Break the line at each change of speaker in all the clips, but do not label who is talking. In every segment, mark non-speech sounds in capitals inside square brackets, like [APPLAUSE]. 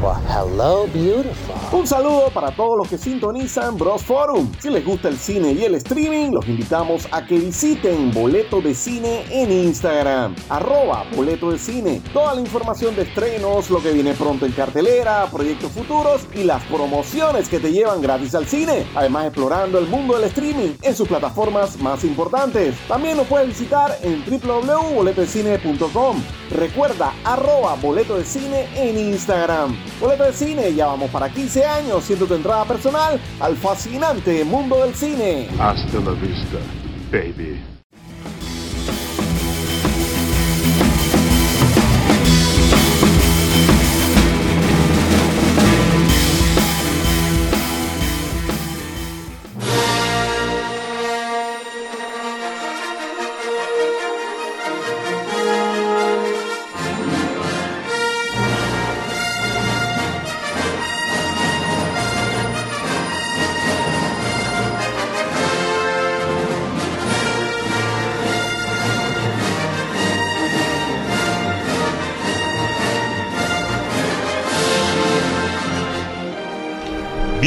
吧。Hello, beautiful.
Un saludo para todos los que sintonizan Bros Forum. Si les gusta el cine y el streaming, los invitamos a que visiten Boleto de Cine en Instagram. Arroba Boleto de Cine. Toda la información de estrenos, lo que viene pronto en cartelera, proyectos futuros y las promociones que te llevan gratis al cine. Además, explorando el mundo del streaming en sus plataformas más importantes. También nos puedes visitar en www.boletodecine.com. Recuerda, arroba Boleto de Cine en Instagram. Boleto de Cine, ya vamos para 15 años siendo tu entrada personal al fascinante mundo del cine.
Hasta la vista, baby.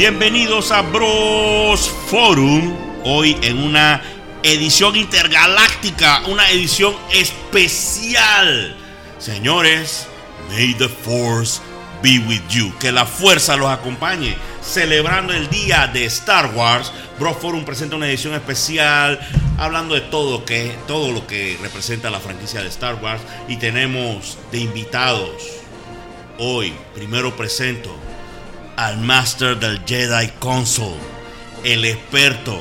Bienvenidos a Bros Forum, hoy en una edición intergaláctica, una edición especial. Señores, may the force be with you, que la fuerza los acompañe. Celebrando el día de Star Wars, Bros Forum presenta una edición especial hablando de todo, que, todo lo que representa la franquicia de Star Wars y tenemos de invitados. Hoy, primero presento al Master del Jedi Council, el experto.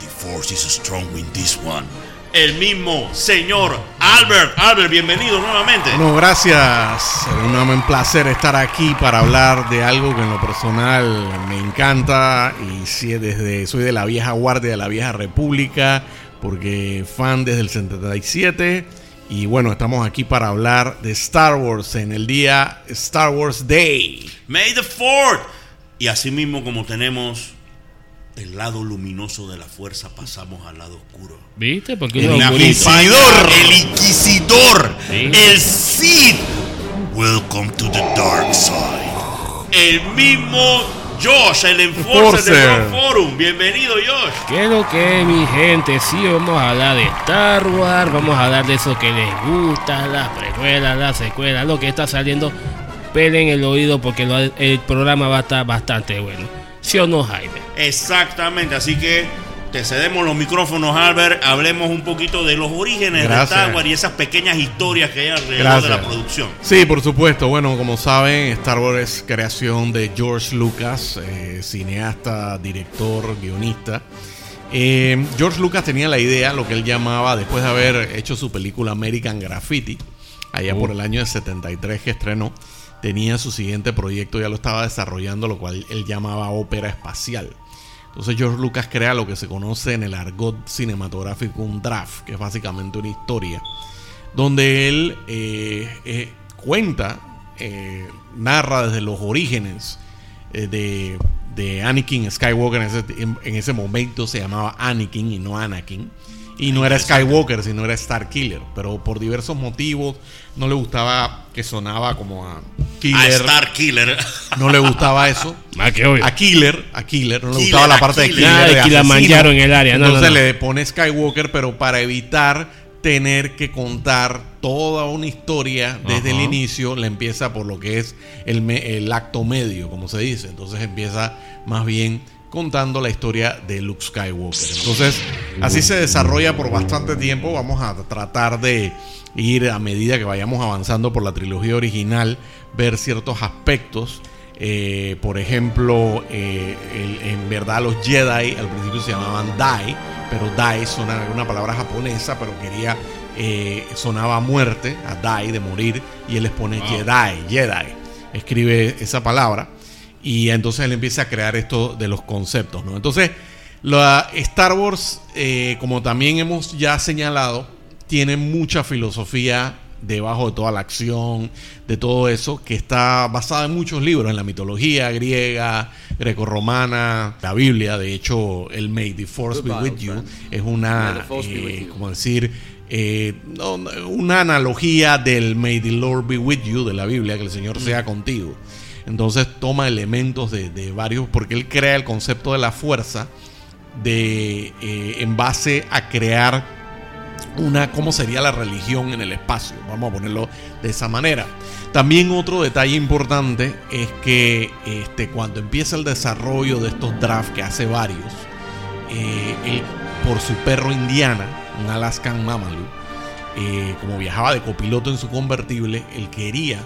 The Force is strong in this one. El mismo señor Albert. Albert, bienvenido nuevamente.
Bueno, gracias. Un placer estar aquí para hablar de algo que en lo personal me encanta y sí, desde soy de la vieja guardia de la vieja república porque fan desde el 77 y bueno, estamos aquí para hablar de Star Wars en el día Star Wars Day.
May the Fourth. Y así mismo como tenemos el lado luminoso de la fuerza, pasamos al lado oscuro.
¿Viste? Porque
el
uno
inquisidor, el inquisidor, el Sith. Welcome to the dark side. El mismo Josh, el enforcer del Forum. Bienvenido, Josh.
¿Qué es lo que mi gente? Sí, vamos a hablar de Star Wars, vamos a hablar de eso que les gusta, las precuelas, las secuelas, lo que está saliendo. Pelen el oído porque el programa va a estar bastante bueno. ¿Sí o no, Jaime?
Exactamente, así que te cedemos los micrófonos, Albert. Hablemos un poquito de los orígenes de Star Wars y esas pequeñas historias que hay alrededor de la producción.
Sí, por supuesto. Bueno, como saben, Star Wars es creación de George Lucas, eh, cineasta, director, guionista. Eh, George Lucas tenía la idea, lo que él llamaba, después de haber hecho su película American Graffiti, allá por oh. el año de 73 que estrenó, tenía su siguiente proyecto, ya lo estaba desarrollando, lo cual él llamaba ópera espacial. Entonces George Lucas crea lo que se conoce en el argot cinematográfico un draft, que es básicamente una historia, donde él eh, eh, cuenta, eh, narra desde los orígenes de, Anakin Skywalker, en ese momento se llamaba Anakin y no Anakin y no era Skywalker, sino era Star Killer. Pero por diversos motivos no le gustaba que sonaba como a
Killer. A Star Killer.
No le gustaba eso. [LAUGHS]
Ah,
a Killer, a Killer. No le gustaba la parte de Killer.
de la mancharon en el área.
Entonces le pone Skywalker, pero para evitar tener que contar toda una historia desde el inicio, le empieza por lo que es el, el acto medio, como se dice. Entonces empieza más bien contando la historia de Luke Skywalker. Entonces, así se desarrolla por bastante tiempo. Vamos a tratar de ir a medida que vayamos avanzando por la trilogía original, ver ciertos aspectos. Eh, por ejemplo, eh, en verdad los Jedi al principio se llamaban Dai, pero Dai suena una palabra japonesa, pero quería eh, sonaba muerte, a Dai de morir, y él les pone Jedi, Jedi. Escribe esa palabra. Y entonces él empieza a crear esto de los conceptos, ¿no? Entonces, la Star Wars, eh, como también hemos ya señalado, tiene mucha filosofía debajo de toda la acción, de todo eso, que está basada en muchos libros, en la mitología griega, grecorromana, la Biblia, de hecho, el May the Force be with you, es una, eh, como decir, eh, no, una analogía del May the Lord be with you de la Biblia, que el Señor sea contigo. Entonces toma elementos de, de varios, porque él crea el concepto de la fuerza de, eh, en base a crear una, cómo sería la religión en el espacio, vamos a ponerlo de esa manera. También otro detalle importante es que este, cuando empieza el desarrollo de estos drafts, que hace varios, eh, él, por su perro Indiana, un Alaskan Mamalu, eh, como viajaba de copiloto en su convertible, él quería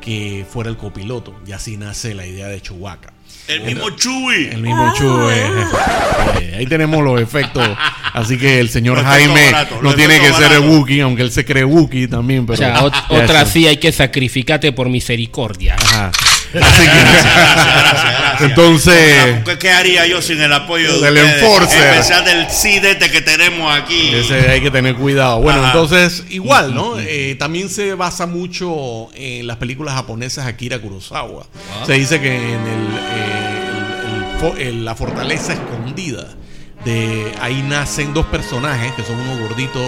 que fuera el copiloto, y así nace la idea de Chewbacca.
El mismo Chewie.
El mismo eh, ahí tenemos los efectos. Así que el señor Jaime no tiene que
efectos
ser. Wookiee, aunque él se cree Wookiee también. Pero
O sea, ot- [LAUGHS] otra
eso.
sí hay que sacrificarte por misericordia.
Ajá. Así que-
gracias, gracias.
Entonces,
¿Qué, qué haría yo sin el apoyo de
Del enforcer.
En especial del CDT que tenemos aquí.
ese hay que tener cuidado. Bueno,
Ajá.
entonces, igual, ¿no? Eh, también se basa mucho en las películas japonesas Akira Kurosawa. Se dice que en el, eh, el- el- la fortaleza escondida. De ahí nacen dos personajes que son uno gordito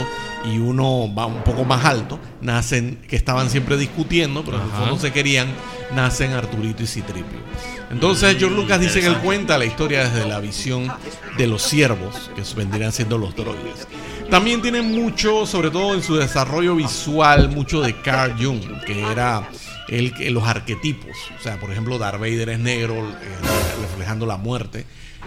y uno va un poco más alto. Nacen que estaban siempre discutiendo, pero en el fondo se querían. Nacen Arturito y Citripio. Entonces, George Lucas dice que él cuenta la historia desde la visión de los siervos, que vendrían siendo los droides. También tiene mucho, sobre todo en su desarrollo visual, mucho de Carl Jung, que era el, los arquetipos. O sea, por ejemplo, Darth Vader es negro, eh, reflejando la muerte.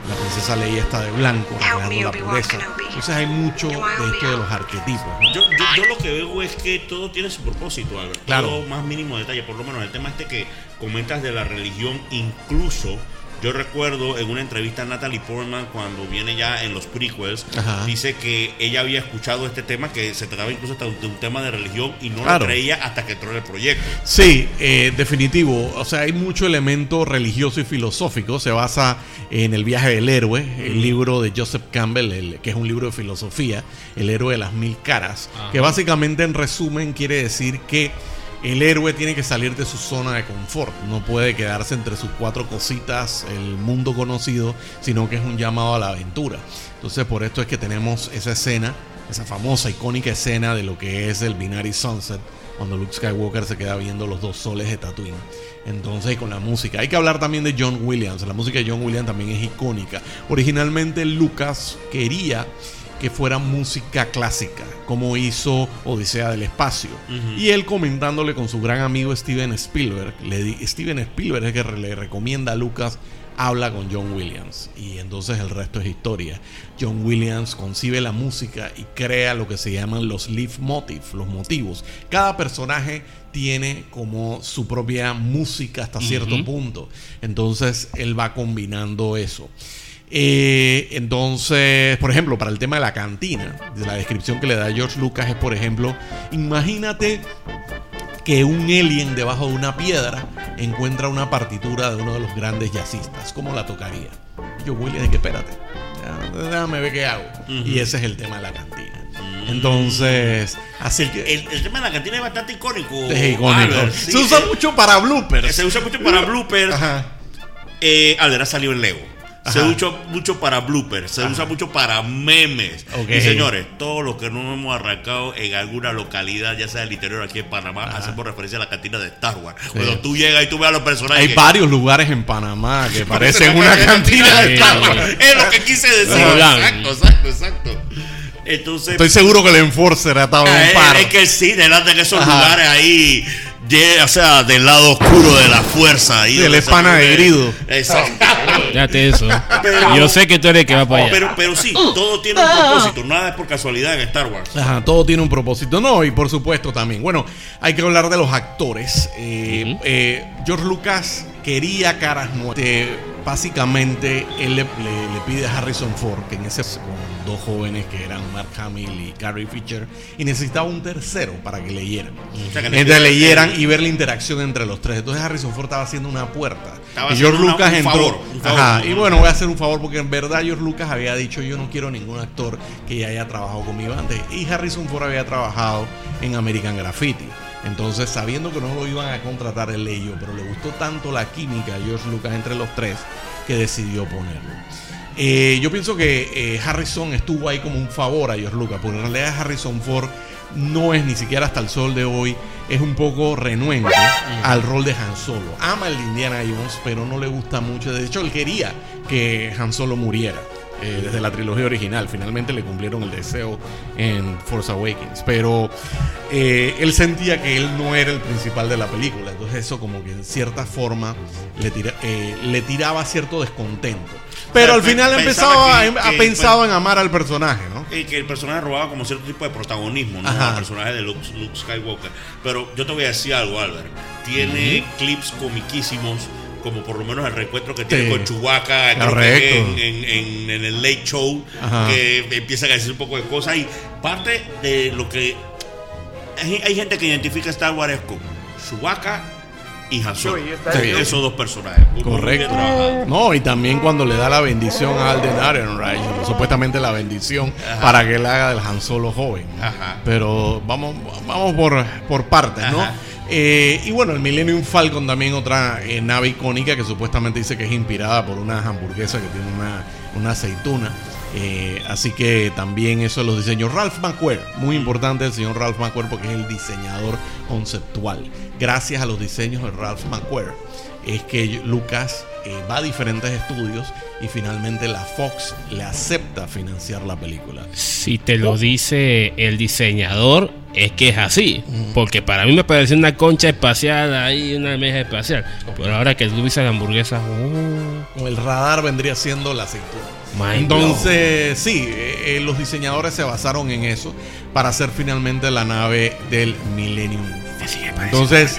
La princesa Leia está de blanco, la pureza. Entonces hay mucho de esto de los arquetipos. ¿no?
Yo, yo, yo lo que veo es que todo tiene su propósito, Albert.
Claro.
Todo más mínimo detalle. Por lo menos el tema este que comentas de la religión, incluso yo recuerdo en una entrevista a Natalie Portman cuando viene ya en los prequels,
Ajá.
dice que ella había escuchado este tema, que se trataba incluso hasta de un tema de religión y no
Claro.
lo creía hasta que entró en el proyecto.
Sí, eh, definitivo. O sea, hay mucho elemento religioso y filosófico. Se basa en el viaje del héroe, el libro de Joseph Campbell, el- que es un libro de filosofía, El héroe de las mil caras, que básicamente en resumen quiere decir que el héroe tiene que salir de su zona de confort. No puede quedarse entre sus cuatro cositas, el mundo conocido, sino que es un llamado a la aventura. Entonces, por esto es que tenemos esa escena, esa famosa, icónica escena de lo que es el Binary Sunset, cuando Luke Skywalker se queda viendo los dos soles de Tatooine. Entonces, con la música. Hay que hablar también de John Williams. La música de John Williams también es icónica. Originalmente Lucas quería que fuera música clásica, como hizo Odisea del Espacio. Y él comentándole con su gran amigo Steven Spielberg, le di- Steven Spielberg es que le recomienda a Lucas habla con John Williams y entonces el resto es historia. John Williams concibe la música y crea lo que se llaman los leaf motifs, los motivos. Cada personaje tiene como su propia música hasta cierto punto. Entonces él va combinando eso. Eh, entonces, por ejemplo, para el tema de la cantina, de la descripción que le da George Lucas es, por ejemplo, imagínate que un alien debajo de una piedra encuentra una partitura de uno de los grandes jazzistas. ¿Cómo la tocaría? Yo, William, que espérate, déjame ver qué hago. Y ese es el tema de la cantina. Entonces, así que
El, el tema de la cantina es bastante icónico.
es icónico.
Albert, sí,
Se usa
eh,
mucho para bloopers.
Se usa mucho para bloopers.
Ajá.
Eh, Albert ha salido en Lego. Se
Ajá.
usa mucho para bloopers, se usa mucho para memes. Y señores, todo lo que no hemos arrancado en alguna localidad, ya sea del interior aquí en Panamá, hacemos referencia a la cantina de Star Wars. Cuando tú llegas y tú ves a los personajes.
Hay
que-
varios lugares en Panamá que [LAUGHS] parecen una cantina de. Star Wars.
Es lo que quise decir. Exacto, exacto, exacto. Entonces,
Estoy seguro que el Enforcer ha estado en
Ah,
un par.
es que sí, delante de esos
Ajá.
lugares ahí, de- o sea, del lado oscuro de la fuerza. Ahí
Sí,
donde
el
se
pana de grido.
Exacto. [LAUGHS]
Fíjate eso.
Pero-
Yo sé que tú eres el que va para allá.
Pero, pero sí, todo tiene un propósito, nada es por casualidad en Star Wars.
Ajá, todo tiene un propósito. No, y por supuesto también. Bueno, hay que hablar de los actores. Eh, eh, George Lucas quería caras nuevas. Básicamente, él le, le- le pide a Harrison Ford, que en ese con dos jóvenes que eran Mark Hamill y Carrie Fisher, y necesitaba un tercero para que leyeran.
O sea, que
Entonces
necesitaba-
leyeran y ver la interacción entre los tres. Entonces Harrison Ford estaba haciendo una puerta.
Estaba
y George
una-
Lucas
un
entró.
favor, un favor.
Ajá, y bueno, voy a hacer un favor porque en verdad George Lucas había dicho yo no quiero ningún actor que ya haya trabajado conmigo antes. Y Harrison Ford había trabajado en American Graffiti. Entonces, sabiendo que no lo iban a contratar, él leyó, pero le gustó tanto la química de George Lucas entre los tres que decidió ponerlo. Eh, yo pienso que eh, Harrison estuvo ahí como un favor a George Lucas, porque en realidad Harrison Ford no es ni siquiera hasta el sol de hoy, es un poco renuente al rol de Han Solo. Ama el de Indiana Jones, pero no le gusta mucho. De hecho, él quería que Han Solo muriera. eh, desde la trilogía original, finalmente le cumplieron el deseo en Force Awakens, pero eh, él sentía que él no era el principal de la película, entonces eso como que en cierta forma le, tira- eh, le tiraba cierto descontento. Pero al final empezaba
que-
a, a
que-
pensado en amar al personaje, ¿no?
Y que el personaje robaba como cierto tipo de protagonismo, ¿no? El personaje de Luke, Luke Skywalker. Pero yo te voy a decir algo, Albert. Tiene clips comiquísimos, como por lo menos el reencuentro que tiene con Chewbacca creo que en, en- en- en el Late Show,
Ajá.
que empiezan a decir un poco de cosas. Y parte de lo que. Hay, hay gente que identifica a Star Wars con Chewbacca y Han Solo.
Sí.
Esos dos personajes.
Correcto. No, y también cuando le da la bendición a Alden Ehrenreich, supuestamente la bendición
Ajá.
para que él haga del Han Solo joven. ¿no?
Ajá.
Pero vamos, vamos por, por partes, ¿no? Eh, y bueno, el Millennium Falcon también otra eh, nave icónica que supuestamente dice que es inspirada por una hamburguesa que tiene una, una aceituna. Eh, así que también eso los diseños. Ralph McQuarrie, muy importante el señor Ralph McQuarrie porque es el diseñador conceptual. Gracias a los diseños de Ralph McQuarrie es que Lucas eh, va a diferentes estudios y finalmente la Fox le acepta financiar la película.
Si te lo dice el diseñador, es que es así. Porque para mí me pareció una concha espacial ahí, una mesa espacial. Pero ahora que tú dices hamburguesas, oh,
Con el radar vendría siendo la.
Mind
Entonces, sí, eh, eh, los diseñadores se basaron en eso para hacer finalmente la nave del Millennium. Entonces,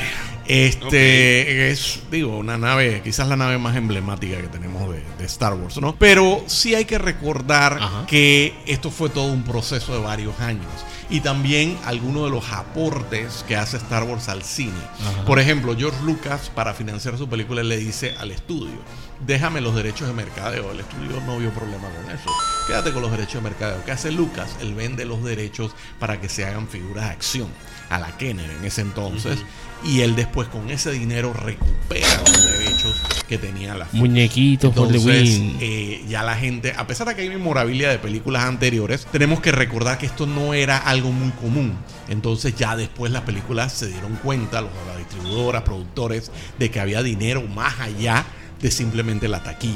este es, digo, una nave, quizás la nave más emblemática que tenemos de, de Star Wars, ¿no? Pero sí hay que recordar
Ajá.
que esto fue todo un proceso de varios años. Y también algunos de los aportes que hace Star Wars al cine.
Ajá.
Por ejemplo, George Lucas, para financiar su película, le dice al estudio: Déjame los derechos de mercadeo. El estudio no vio problema con eso. Quédate con los derechos de mercadeo. ¿Qué hace Lucas? Él vende los derechos para que se hagan figuras de acción a la Kenner en ese entonces. Y él después con ese dinero recupera los derechos que tenía la Fox.
muñequitos,
Entonces,
Halloween.
eh, ya la gente, a pesar de que hay memorabilia de películas anteriores, tenemos que recordar que esto no era algo muy común. Entonces, ya después las películas se dieron cuenta, los, las distribuidoras, productores, de que había dinero más allá de simplemente la taquilla.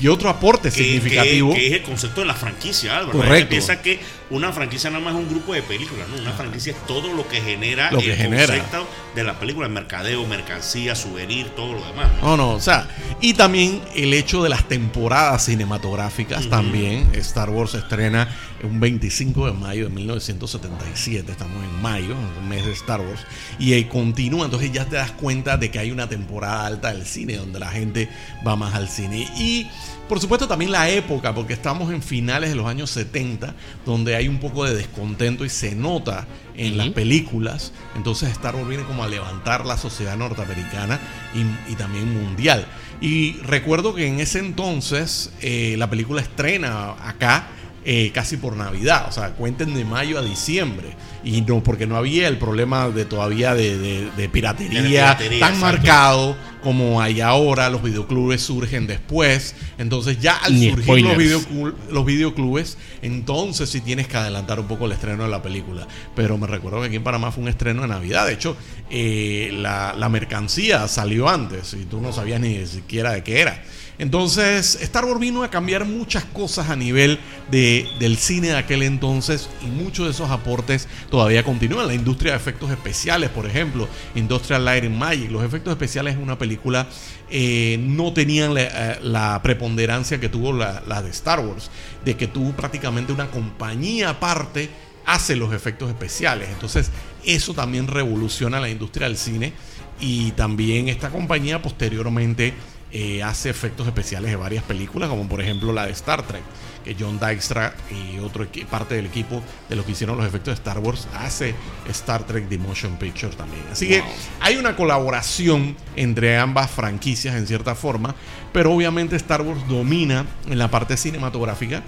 Y otro aporte
que,
significativo.
que- que es el concepto de la franquicia, Álvaro.
Correcto.
piensa que una franquicia nada más es un grupo de películas, ¿no? Una franquicia es todo lo que genera
Lo que
el
genera.
concepto de la película, el mercadeo, mercancía, souvenir, todo lo demás.
No,
¿no?
no, o sea, y también el hecho de las temporadas cinematográficas también. Star Wars estrena un 25 de mayo de 1977, estamos en mayo, en el mes de Star Wars, y continúa, entonces ya te das cuenta de que hay una temporada alta del cine donde la gente va más al cine. Y por supuesto también la época, porque estamos en finales de los años 70, donde hay un poco de descontento y se nota en las películas. Entonces Star Wars viene como a levantar la sociedad norteamericana y, y también mundial. Y recuerdo que en ese entonces eh, la película estrena acá eh, casi por Navidad, o sea, cuenten de mayo a diciembre. Y no, porque no había el problema de todavía de, de- de piratería,
De piratería,
tan
exacto.
marcado como hay ahora. Los videoclubes surgen después. Entonces, ya al
Ni
surgir los,
spoilers.
videoclu- los videoclubes, entonces sí tienes que adelantar un poco el estreno de la película. Pero me recuerdo que aquí en Panamá fue un estreno de Navidad. De hecho, eh, la, la mercancía salió antes y tú no sabías ni siquiera de qué era. Entonces, Star Wars vino a cambiar muchas cosas a nivel de, del cine de aquel entonces y muchos de esos aportes todavía continúan. La industria de efectos especiales, por ejemplo, Industrial Light and Magic, los efectos especiales en una película eh, no tenían la, eh, la preponderancia que tuvo la de Star Wars, de que tuvo prácticamente una compañía aparte hace los efectos especiales. Entonces, eso también revoluciona la industria del cine y también esta compañía posteriormente eh, hace efectos especiales de varias películas, como por ejemplo la de Star Trek, que John Dykstra y otro parte del equipo de los que hicieron los efectos de Star Wars hace Star Trek The Motion Picture también. Así que hay una colaboración entre ambas franquicias en cierta forma, pero obviamente Star Wars domina en la parte cinematográfica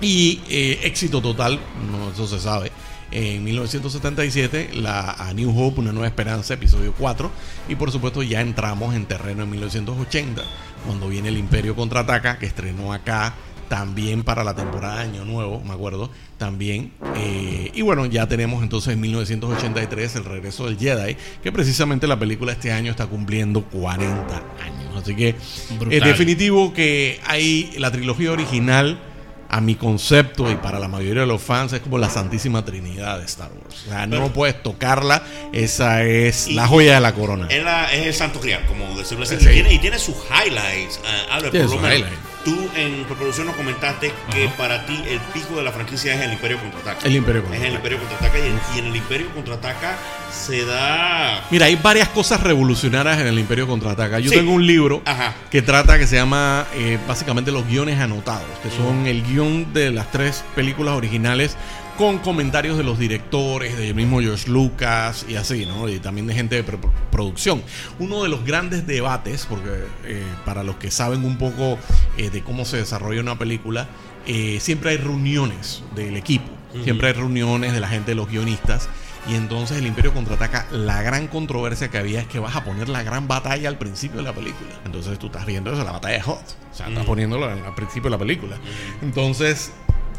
y eh, éxito total, no, eso se sabe. En 1977, la A New Hope, Una Nueva Esperanza, episodio 4. Y por supuesto, ya entramos en terreno en 1980, cuando viene el Imperio contraataca, que estrenó acá también para la temporada de Año Nuevo, me acuerdo, también. Eh, y bueno, ya tenemos entonces en 1983 el regreso del Jedi, que precisamente la película este año está cumpliendo 40 años. Así que
Brutal.
es definitivo que hay la trilogía original a mi concepto y para la mayoría de los fans es como la Santísima Trinidad de Star Wars. O sea, no puedes tocarla, esa es
Y-
la joya de la corona.
Es, la- es el santo criar, como decirlo así.
Sí.
Y, tiene, y tiene sus highlights. eh, Albert,
Tiene
por lo
sus
menos.
highlights.
Tú en preproducción nos comentaste que para ti el pico de la franquicia es el Imperio Contraataca.
El Imperio
Es
Contraataca.
el Imperio Contraataca y, en- y en el Imperio Contraataca se da...
Mira, hay varias cosas revolucionarias en el Imperio Contraataca. Yo
Sí.
tengo un libro
Ajá.
que trata, que se llama eh, básicamente los guiones anotados, que son el guion de las tres películas originales con comentarios de los directores, del mismo George Lucas y así, ¿no? Y también de gente de producción. Uno de los grandes debates, porque eh, para los que saben un poco eh, de cómo se desarrolla una película, eh, siempre hay reuniones del equipo, siempre hay reuniones de la gente, de los guionistas. Y entonces el Imperio contraataca. La gran controversia que había es que vas a poner la gran batalla al principio de la película. Entonces tú estás viendo eso, la batalla de Hot. O sea, estás poniéndolo al al principio de la película. Entonces,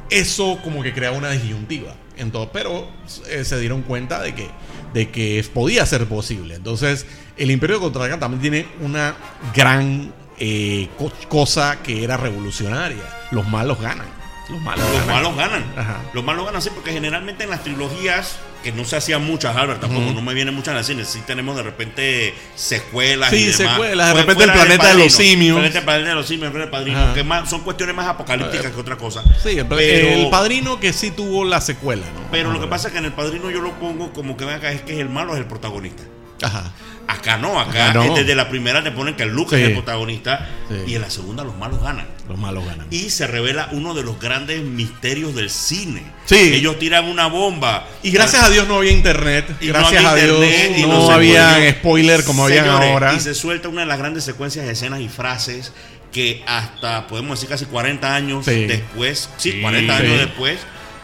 eso como que crea una disyuntiva. Entonces, pero eh, se dieron cuenta de que, de que podía ser posible. Entonces, el Imperio contraataca también tiene una gran eh, co- cosa que era revolucionaria. Los malos ganan. Los malos
Los
ganan.
malos ganan.
Ajá.
Los malos ganan, sí, porque generalmente en las trilogías, que no se hacían muchas, Albert, tampoco no me vienen muchas en el cine. Sí tenemos de repente secuelas.
Sí,
y demás.
secuelas, de repente el
fuera
planeta de los simios.
El planeta de los simios, el planeta del padrino, que más, son cuestiones más apocalípticas que otra cosa.
Sí, el,
Pero-
el padrino que sí tuvo la secuela, ¿no?
Pero lo que pasa es que en el padrino yo lo pongo como que ven acá, es que el malo es el protagonista.
Ajá.
Acá no, acá
Acá no.
es desde la primera te ponen que el Luke
Sí.
es el protagonista
Sí.
y en la segunda los malos ganan.
Los malos ganan.
Y se revela uno de los grandes misterios del cine.
Sí.
Ellos tiran una bomba.
Y gracias a Dios no había internet.
Y no
gracias
había
a Dios
y
no,
no
había spoiler como
Señores,
ahora.
Y se suelta una de las grandes secuencias de escenas y frases que hasta, podemos decir, casi 40 años
Sí.
después, sí,
Sí.
40
Sí.
años después,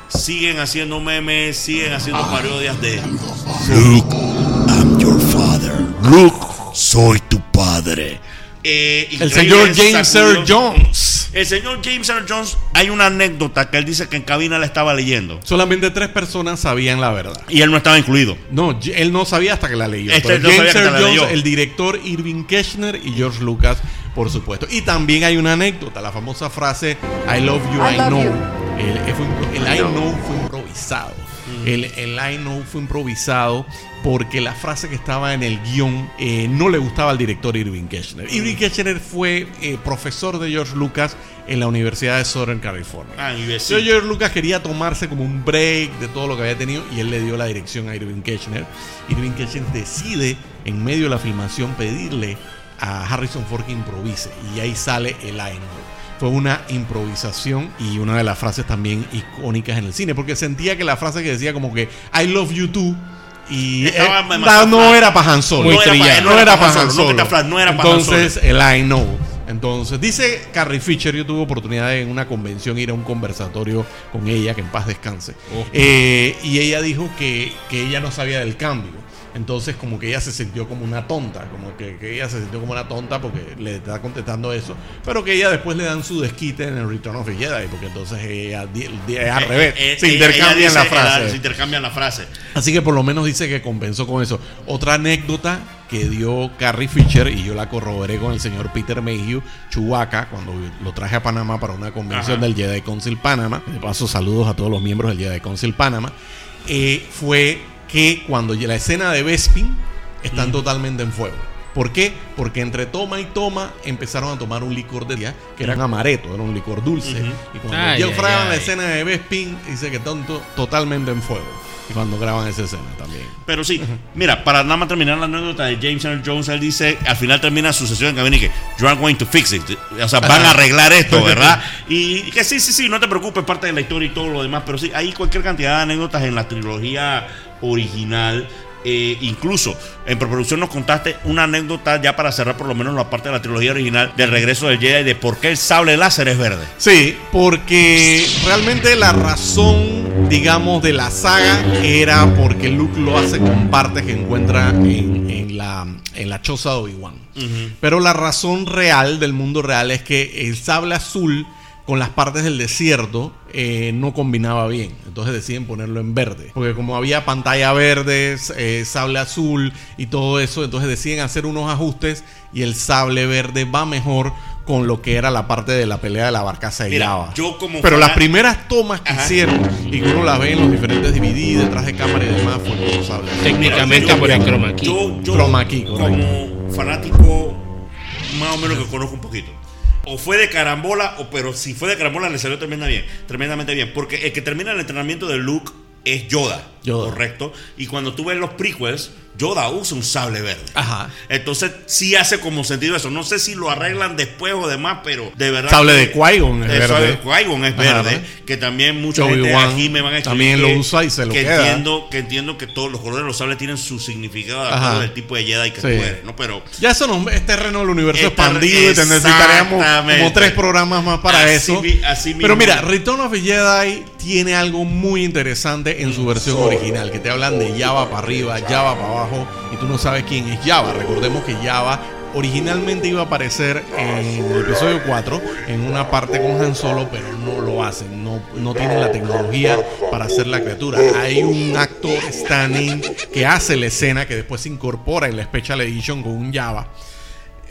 siguen haciendo memes, siguen haciendo parodias de
Luke. Luke, soy tu padre.
eh,
El señor James Earl
sacudidos.
Jones.
El señor James Earl Jones, hay una anécdota que él dice que en cabina la estaba leyendo
Solamente tres personas sabían la verdad.
y él no estaba incluido.
No, él no sabía hasta que la leyó.
Este
Pero
no
James
la
Jones,
leyó.
el director Irving Kirchner y George Lucas, por supuesto. Y también hay una anécdota, la famosa frase I love you, I,
I love
know.
you.
El I know fue improvisado. El, el know fue improvisado porque la frase que estaba en el guion eh, no le gustaba al director Irving Kirchner. Irving Kirchner fue eh, profesor de George Lucas en la Universidad de Southern California.
Ah, y
Entonces,
sí.
George Lucas quería tomarse como un break de todo lo que había tenido y él le dio la dirección a Irving Kirchner. Irving Kirchner decide en medio de la filmación pedirle a Harrison Ford que improvise y ahí sale el Know. Fue una improvisación y una de las frases también icónicas en el cine porque sentía que la frase que decía como que I love you too y
Estaba
eh, no, era para Han Solo. No era para, no Han Solo.
que está flat, no era para Han
Entonces, el I know. Entonces, dice Carrie Fisher, yo tuve oportunidad de en una convención ir a un conversatorio con ella, que en paz descanse.
Oh.
Eh, y ella dijo que, que ella no sabía del cambio. Entonces, como que ella se sintió como una tonta, como que, que ella se sintió como una tonta porque le está contestando eso, pero que ella después le dan su desquite en el Return of the Jedi, porque entonces ella, es al
Eh,
revés,
eh,
se
ella-
intercambian
ella dice,
la
eh,
frase.
Se intercambian la frase.
Así que por lo menos dice que compensó con eso. Otra anécdota que dio Carrie Fisher, y yo la corroboré con el señor Peter Mayhew, Chewbacca, cuando lo traje a Panamá para una convención
Ajá.
del Jedi Council Panamá. De paso, saludos a todos los miembros del Jedi Council Panamá. eh, fue que cuando la escena de Bespin están totalmente en fuego. ¿Por qué? Porque entre toma y toma empezaron a tomar un licor de día que era amaretto, era un licor dulce. Y cuando graban la escena de Bespin, dice que están to- totalmente en fuego. Cuando graban esa escena también.
Pero sí, mira, para nada más terminar la anécdota de James Earl Jones, él dice, al final termina su sesión en cabina y que, you are going to fix it. O sea, van a arreglar esto, [LAUGHS] ¿verdad? Y que sí, sí, sí, no te preocupes, parte de la historia y todo lo demás, pero sí, hay cualquier cantidad de anécdotas en la trilogía original. Eh, incluso en preproducción nos contaste una anécdota ya para cerrar por lo menos la parte de la trilogía original del regreso del Jedi de por qué el sable láser es verde.
Sí, porque realmente la razón, digamos, de la saga era porque Luke lo hace con partes que encuentra en, en la, en la choza de Obi-Wan. Pero la razón real del mundo real es que el sable azul con las partes del desierto eh, no combinaba bien. Entonces deciden ponerlo en verde. Porque como había pantalla verde, eh, sable azul y todo eso, entonces deciden hacer unos ajustes y el sable verde va mejor con lo que era la parte de la pelea de la barcaza de
Mira, yo como
Pero las primeras tomas que
Ajá.
hicieron y que uno las ve en los diferentes DVD, detrás de cámara y demás, fue con sables.
Técnicamente por el chroma key.
Yo, yo
Chroma key, correcto.
como fanático, más o menos que conozco un poquito. O fue de carambola, o pero si fue de carambola le salió tremenda bien, tremendamente bien. Porque el que termina el entrenamiento de Luke es Yoda,
Yoda.
correcto. Y cuando tú ves los prequels, Yoda usa un sable verde.
Ajá.
Entonces sí hace como sentido eso. No sé si lo arreglan después o demás, pero de verdad.
Sable de Qui-Gon es
El sable
verde.
de Qui-Gon es verde. Que también mucha gente aquí me van a
también lo usa y se lo
que
queda.
Entiendo, que entiendo que todos los colores de los sables tienen su significado de acuerdo al tipo de Jedi que
Sí.
tú eres, ¿no? Pero
Ya eso no, es terreno del universo
Esta-
expandido y te necesitaríamos como tres programas más para
Así
eso.
mi- así
Pero
mismo.
mira, Return of the Jedi tiene algo muy interesante en su versión original, que te hablan de Java para arriba, Java para abajo, y tú no sabes quién es Java. Recordemos que Java originalmente iba a aparecer en el episodio 4 en una parte con Han Solo, pero no lo hacen, no, no tienen la tecnología para hacer la criatura. Hay un actor stand-in que hace la escena que después se incorpora en la Special Edition con un Java.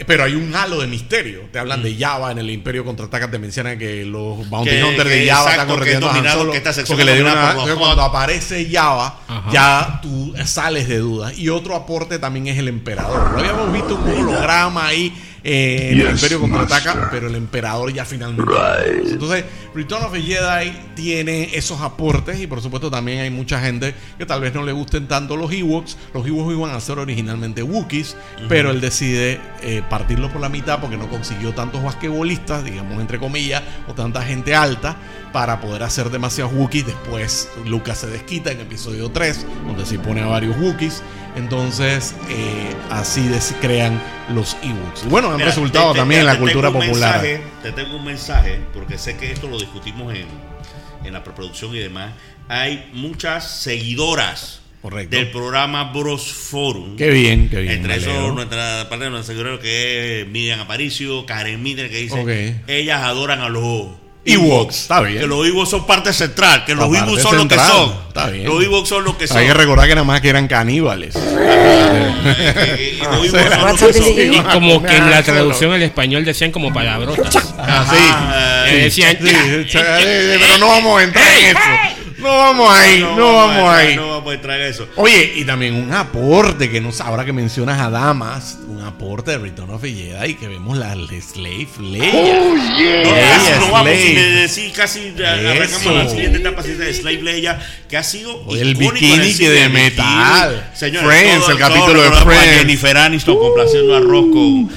Pero hay un halo de misterio. Te hablan de Java en el Imperio Contraataca. Te mencionan que los Bounty
Mm. Que-
Hunters
que
de Java
exacto,
están
que es
corriendo a Han Solo
que esta sección
le una-
por los
Cuando aparece Java,
Ajá.
ya tú sales de duda. Y otro aporte también es el emperador. Lo habíamos visto un holograma ahí eh, el
Yes,
Imperio Contraataca,
master.
pero el emperador ya finalmente. Entonces, Return of the Jedi tiene esos aportes y por supuesto también hay mucha gente que tal vez no le gusten tanto los Ewoks. Los Ewoks iban a ser originalmente Wookiees, pero él decide eh, partirlo por la mitad porque no consiguió tantos basquetbolistas, digamos entre comillas, o tanta gente alta para poder hacer demasiados Wookiees. Después Lucas se desquita en episodio 3, donde se pone a varios Wookiees. Entonces, eh, así crean los Ewoks. Y bueno, han
Mira,
resultado
te- te-
también en la cultura popular.
mensaje, te tengo un mensaje, porque sé que esto lo discutimos en, en la preproducción y demás. Hay muchas seguidoras
Correcto.
del programa Bros Forum.
Qué bien, qué bien.
Entre eso, nuestra parte de nuestra seguidora que es Miriam Aparicio, Karen Miller, que dice, ellas adoran a los
Ewoks, está bien.
Que los Ewoks son parte central, que los Ewoks son lo que son.
está bien.
Los Ewoks son lo que son.
Hay que recordar que nada más que eran caníbales.
Y
como que en la traducción al español decían como palabrotas.
Ah,
Ajá,
sí.
Eh, decían,
sí, pero no vamos a entrar en eso. No vamos ahí, no, vamos ahí.
Entrar en eso.
Oye, y también un aporte que no ahora que mencionas a damas, un aporte de Return of the Jedi que vemos la Slave Leia.
Oh,
No,
yeah.
casi
Leia,
no vamos,
Slave.
si le decís casi arrancamos la siguiente etapa de Slave Leia, que ha sido
Oye, el bikini que de metal.
Señores,
Friends,
todo-
el
todo
capítulo de Friends.
Jennifer Aniston complaciendo a Rocco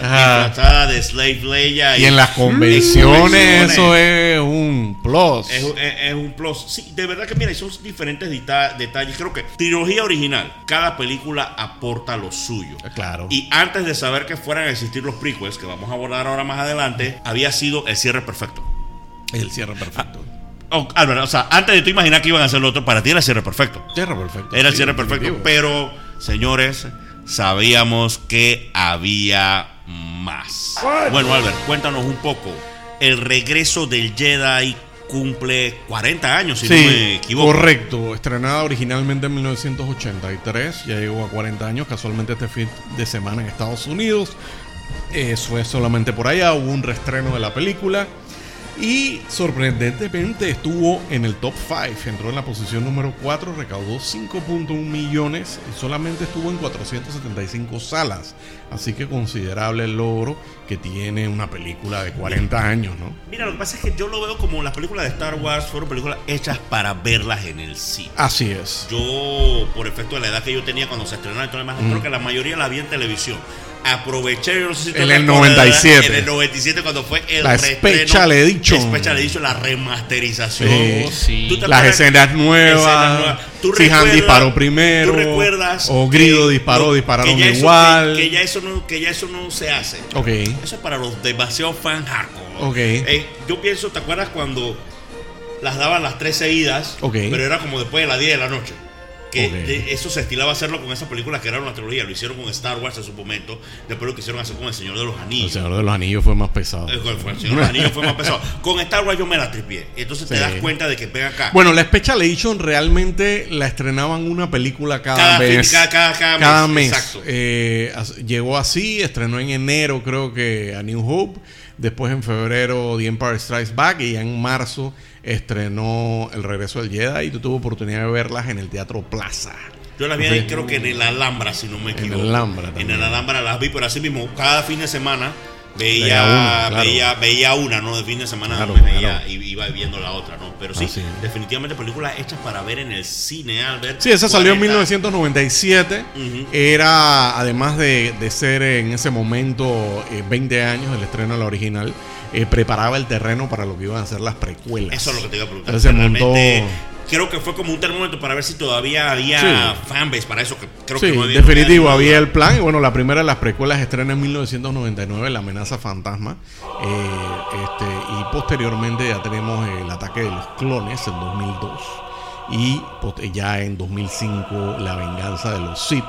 de Slave Leia
Y en las convenciones
convenciones.
eso es un plus.
Es, un- es- es un plus. Sí, de verdad que mira, son diferentes deta- detalles. Creo que trilogía original, cada película aporta lo suyo.
Claro.
Y antes de saber que fueran a existir los prequels, que vamos a abordar ahora más adelante, había sido el cierre perfecto.
el cierre perfecto.
Oh, Álvaro, o sea, antes de tú imaginar que iban a hacer lo otro, para ti era el cierre perfecto.
Cierre perfecto.
Era el
sí,
cierre perfecto.
definitivo.
Pero, señores, sabíamos que había más. Bueno, Albert, cuéntanos un poco. El regreso del Jedi cumple 40 años, si no me equivoco.
Correcto, estrenada originalmente en 1983, ya llegó a 40 años, casualmente este fin de semana en Estados Unidos. Eso es solamente por allá, hubo un reestreno de la película y sorprendentemente estuvo en el top 5, entró en la posición número 4, recaudó 5.1 millones y solamente estuvo en 475 salas, así que considerable el logro que tiene una película de 40 años, ¿no?
Mira, lo que pasa es que yo lo veo como las películas de Star Wars fueron películas hechas para verlas en el cine.
Así es.
Yo, por efecto de la edad que yo tenía cuando se estrenaron lo demás,
Mm.
creo que la mayoría la vi en televisión. Aproveché, yo no sé si tú
En el
acuerdas,
97.
En el 97 cuando fue el
La Special Edition.
Special Edition, la remasterización.
Oh, sí.
¿Tú te
Las escenas nuevas.
Escenas nuevas. ¿Tú
Si Han disparó primero.
¿Tú recuerdas?
O Grido
que-
disparó,
no,
dispararon
que eso-
igual.
que, que ya eso no, que ya eso no se hace.
Ok.
Eso es para los demasiado fan hardcore.
Ok.
Eh, yo pienso, ¿te acuerdas cuando las daban las tres seguidas?
Ok.
Pero era como después de las 10 de la noche. Que
Ok.
de- eso se estilaba hacerlo con esas películas que eran una trilogía. Lo hicieron con Star Wars en su momento. Después lo quisieron hacer con El Señor de los
El
Anillos.
Señor de los Anillos fue más pesado.
Eh, El Señor de los Anillos fue más pesado. [LAUGHS] Con Star Wars yo me la tripié. Entonces te das cuenta de que ven acá.
Bueno, la Special Edition realmente la estrenaban una película cada,
Cada fin-
mes.
cada- cada- cada
Cada
mes,
mes.
exacto.
Eh, llegó así, estrenó en enero creo que a New Hope. Después en febrero The Empire Strikes Back y ya en marzo estrenó El Regreso del Jedi y tú tuve oportunidad de verlas en el Teatro Plaza.
Yo las vi
Sí.
ahí, creo que en el Alhambra, si no me
En
equivoco.
el Alhambra
En
también.
el Alhambra las vi, pero así mismo, cada fin de semana
Veía una, claro.
veía, veía una, ¿no? De fin de semana
Claro,
me veía
claro.
y iba viendo la otra, ¿no? Pero sí,
Así
definitivamente películas hechas para ver en el cine, Albert.
Sí, esa salió en
40.
1997.
Ujú.
Era, además de, de ser en ese momento eh, 20 años del estreno de la original, eh, preparaba el terreno para lo que iban a ser las precuelas.
Eso es lo que te iba a preguntar.
Entonces montó...
Creo que fue como un termómetro para ver si todavía había
Sí.
fanbase para eso. Que creo
Sí,
que no había,
definitivo, había el plan. Y bueno, la primera de las precuelas estrena en 1999, La amenaza fantasma. Eh, este, y posteriormente ya tenemos el ataque de los clones en 2002. Y post- ya en 2005, La venganza de los Sith.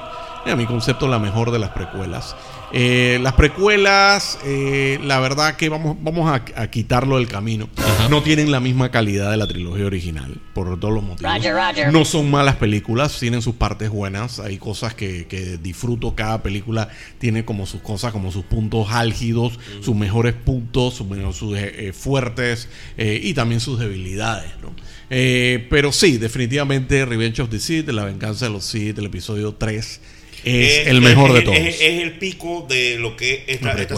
A mi concepto, la mejor de las precuelas. Eh, las precuelas, eh, la verdad que vamos, vamos a, a quitarlo del camino. No tienen la misma calidad de la trilogía original, por todos los motivos.
Roger, Roger.
No son malas películas, tienen sus partes buenas. Hay cosas que, que disfruto. Cada película tiene como sus cosas, como sus puntos álgidos, sus mejores puntos, sus, menos- sus, eh, eh, fuertes eh, y también sus debilidades. ¿no? Eh, pero sí, definitivamente Revenge of the Sith, La venganza de los Sith, el episodio 3, es el mejor de todos.
Es, es el pico de lo que es esta, esta.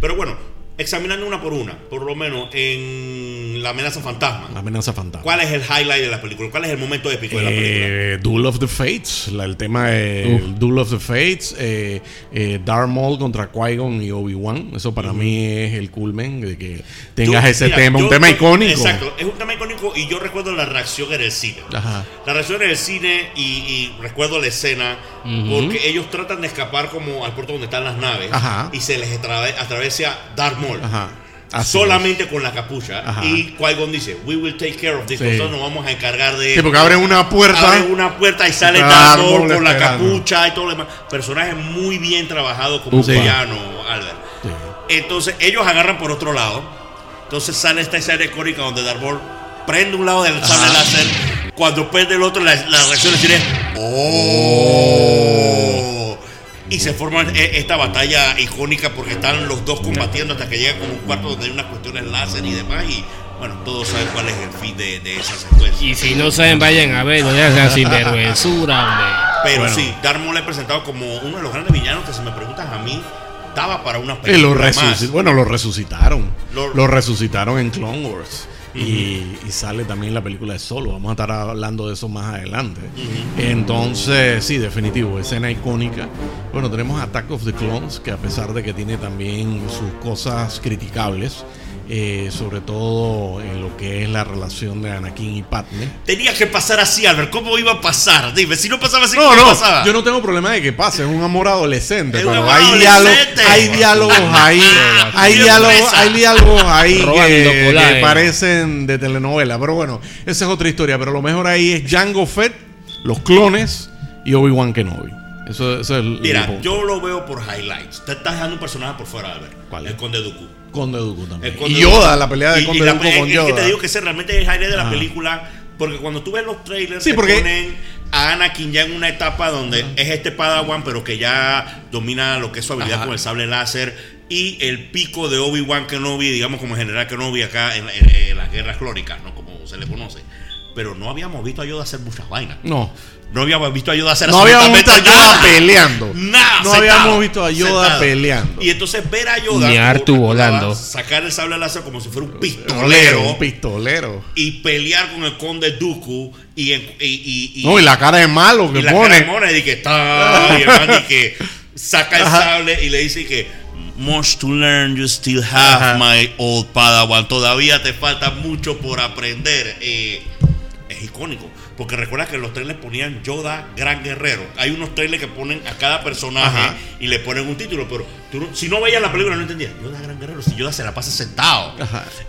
Pero bueno, examinando una por una, por lo menos en La amenaza fantasma.
La amenaza fantasma.
¿Cuál es el highlight de la película? ¿Cuál es el momento épico de la película?
Eh, Duel of the Fates, la- el tema de el Duel of the Fates, eh, eh, Darth Maul contra Qui-Gon y Obi-Wan. Eso para mí es el culmen de que tengas
Yo-
ese
mira,
tema, un
yo-
tema
yo-
icónico.
Exacto, es un tema icónico y yo recuerdo la reacción en el cine.
Ajá.
La reacción en el cine y, y recuerdo la escena porque ellos tratan de escapar como al puerto donde están las naves
Ajá.
y se les atraviesa Darth Maul.
Ajá. Así
solamente con la capucha
Ajá.
y Qui-Gon dice we will take care of this
Sí.
nosotros nos vamos a encargar de
Sí, porque abren una puerta.
Abren una puerta y sale Darth con la capucha y todo lo demás personaje muy bien trabajado como
Upa.
villano Albert
Sí.
entonces ellos agarran por otro lado. Entonces sale esta escena icónica donde Darth Maul prende un lado del sable láser. Cuando prende el otro, la, la reacción es decir, ¡Oh! Y se forma e- esta batalla icónica porque están los dos combatiendo hasta que llegan como un cuarto donde hay unas cuestiones láser y demás. Y bueno, todos saben cuál es el fin de, de esa secuencia.
Y si no saben, vayan a ver, no sean sinvergüenzura, hombre.
Pero
Bueno.
sí, Darth Maul es presentado como uno de los grandes villanos que, si me preguntas a mí, daba para una
Y lo
película más.
bueno, lo resucitaron.
Lo-
Lo, resucitaron en Clone Wars. Y, y sale también la película de Solo. Vamos a estar hablando de eso más adelante. Entonces, sí, definitivo, escena icónica. Bueno, tenemos Attack of the Clones, que a pesar de que tiene también sus cosas criticables, eh, sobre todo en lo que es la relación de Anakin y Padme.
Tenía que pasar así, Albert. ¿Cómo iba a pasar? Dime, si no pasaba así,
No,
¿cómo
no,
pasaba?
yo no tengo problema de que pase, es un amor adolescente,
Es un
pero
amor
hay diálogos,
adolescente.
hay diálogos [LAUGHS] ahí, hay diálogos, hay diálogos ahí que, que parecen de telenovela, pero bueno, esa es otra historia, pero lo mejor ahí es Jango Fett, los clones y Obi-Wan Kenobi. Eso, eso es el
Mira,
el
yo lo veo por highlights. Te estás dejando un personaje por fuera, Albert.
¿Cuál?
El Conde Dooku.
Conde Dooku también.
El Conde
Y Yoda,
Dooku.
la pelea de
Y- y
Conde
la-
Dooku
es-
con
es
Yoda.
que te digo que ese realmente es el highlight de la
Ah.
película. Porque cuando tú ves los trailers,
Sí,
te
porque-
ponen a Anakin ya en una etapa donde es este Padawan, pero que ya domina lo que es su habilidad
Ajá.
con el sable láser. Y el pico de Obi-Wan Kenobi, digamos como general Kenobi acá en, en- en las guerras clóricas, ¿no? Como se le conoce. Pero no habíamos visto a Yoda hacer muchas vainas.
No.
No habíamos visto a Yoda hacer
No habíamos visto a Yoda
nada.
peleando.
Nada,
No
sentado,
habíamos visto a Yoda
sentado.
peleando.
Y entonces ver a Yoda
Ni Artu volando.
sacar el sable láser como si fuera un
Pistolero, un pistolero.
y pelear con el conde Dooku y, y, y, y-
No, y la cara de malo que
y la
pone.
cara de mona y que está y el man y que saca el sable y le dice que much to learn you still have
Ajá.
my old padawan todavía te falta mucho por aprender Eh, es icónico Porque recuerda que los trailers ponían Yoda Gran Guerrero. Hay unos trailers que ponen a cada personaje
Ajá.
y le ponen un título, pero tú no- si no veías la película no entendías. Yoda Gran Guerrero, si Yoda se la pasa sentado.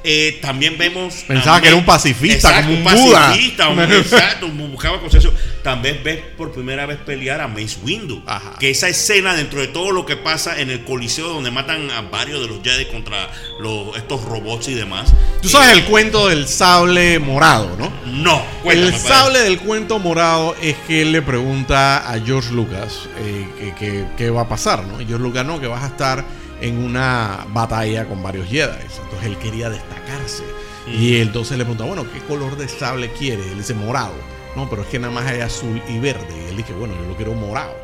Eh, también vemos.
Pensaba que era un pacifista,
Exacto,
como un Buda.
pacifista, un- [LAUGHS] exacto, un- buscaba concesión. También ves por primera vez pelear a Mace Windu.
Ajá.
Que esa escena, dentro de todo lo que pasa en el Coliseo, donde matan a varios de los Jedi contra los, estos robots y demás.
Tú sabes el cuento del sable morado, ¿no?
No, cuéntame,
el
padre.
Del cuento morado es que él le pregunta a George Lucas eh, que, que- qué va a pasar, ¿no? Y George Lucas no, que vas a estar en una batalla con varios Jedi. Entonces él quería destacarse. Y entonces le pregunta, bueno, ¿qué color de sable quiere? Él dice morado. No, pero es que nada más hay azul y verde. Y él dice, bueno, yo lo quiero morado.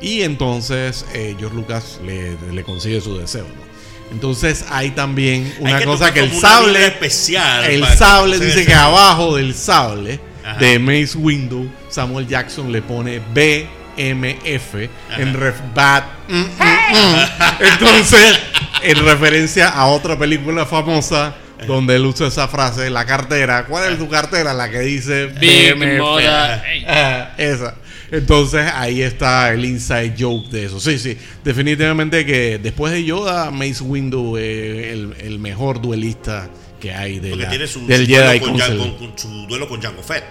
Y entonces eh, George Lucas le, le consigue su deseo, ¿no? Entonces hay también
Hay
una cosa que el
una
sable
especial.
el sable dice que abajo del sable
Ajá.
de Mace Windu, Samuel Jackson le pone BMF en ref bat. mm, mm, mm. Entonces, [LAUGHS] en referencia a otra película famosa donde él usa esa frase, la cartera. ¿Cuál es tu cartera? La que dice
Big
BMF.
Moda.
Ah, esa. Entonces ahí está el inside joke de eso. Sí, sí. Definitivamente que después de Yoda, Mace Windu es el, el mejor duelista que hay de
Porque
la-
tiene su,
del
su
Jedi
con,
Council.
Con- con su duelo con Jango Fett.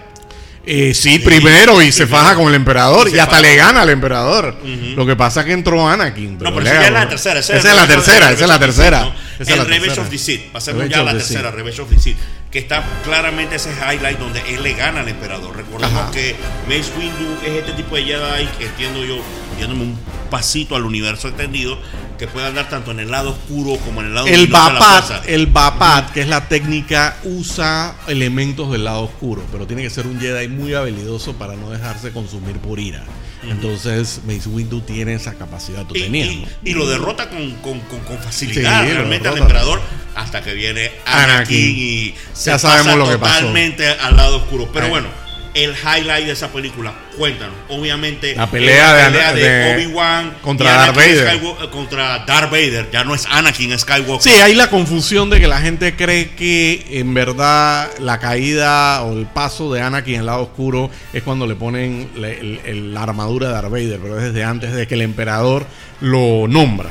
Eh, sí, primero y se
primero.
faja con el emperador
Y
y, hasta
faja.
le gana al emperador. Lo que pasa es que entró Anakin.
No, pero esa es la tercera.
Esa es la tercera, esa es la tercera.
El Revenge of the Sith. Pasemos ya a la tercera. Revenge of the Sith. Que está claramente ese highlight donde él le gana al emperador. Recordemos
Ajá.
que Mace Windu es este tipo de Jedi que entiendo yo, yéndome un pasito al universo extendido, que puede andar tanto en el lado oscuro como en el lado
El
fuerza.
el Bapat, que es la técnica, usa elementos del lado oscuro, pero tiene que ser un Jedi muy habilidoso para no dejarse consumir por ira. Entonces, Mace Windu tiene esa capacidad, tú
Y,
tenías.
y- lo derrota con, con- con- con facilidad
Sí,
realmente al emperador hasta que viene Anakin,
Anakin.
y se
Ya sabemos lo que pasó.
totalmente al lado oscuro. Pero
Ay.
bueno, el highlight de esa película, cuéntanos. Obviamente,
La pelea
la
de-
pelea de,
de-
Obi-Wan
contra Darth Vader.
Skywalker- contra Darth Vader. Ya no es Anakin Skywalker.
Sí, hay la confusión de que la gente cree que en verdad la caída o el paso de Anakin en el lado oscuro es cuando le ponen le- el- el- la armadura de Darth Vader, pero es desde antes de que el emperador lo nombra.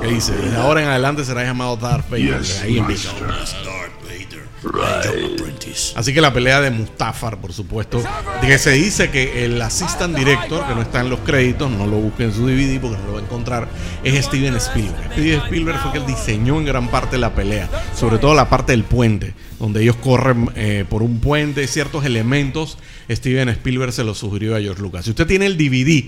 Que dice, desde ahora en adelante será llamado Darth Vader. Ahí empieza. Así que la pelea de Mustafar, por supuesto, que se dice que el assistant director, que no está en los créditos, no lo busquen en su DVD porque no lo va a encontrar, es Steven Spielberg. Steven Spielberg fue que diseñó en gran parte la pelea, sobre todo la parte del puente, donde ellos corren eh, por un puente, ciertos elementos, Steven Spielberg se los sugirió a George Lucas. Si usted tiene el DVD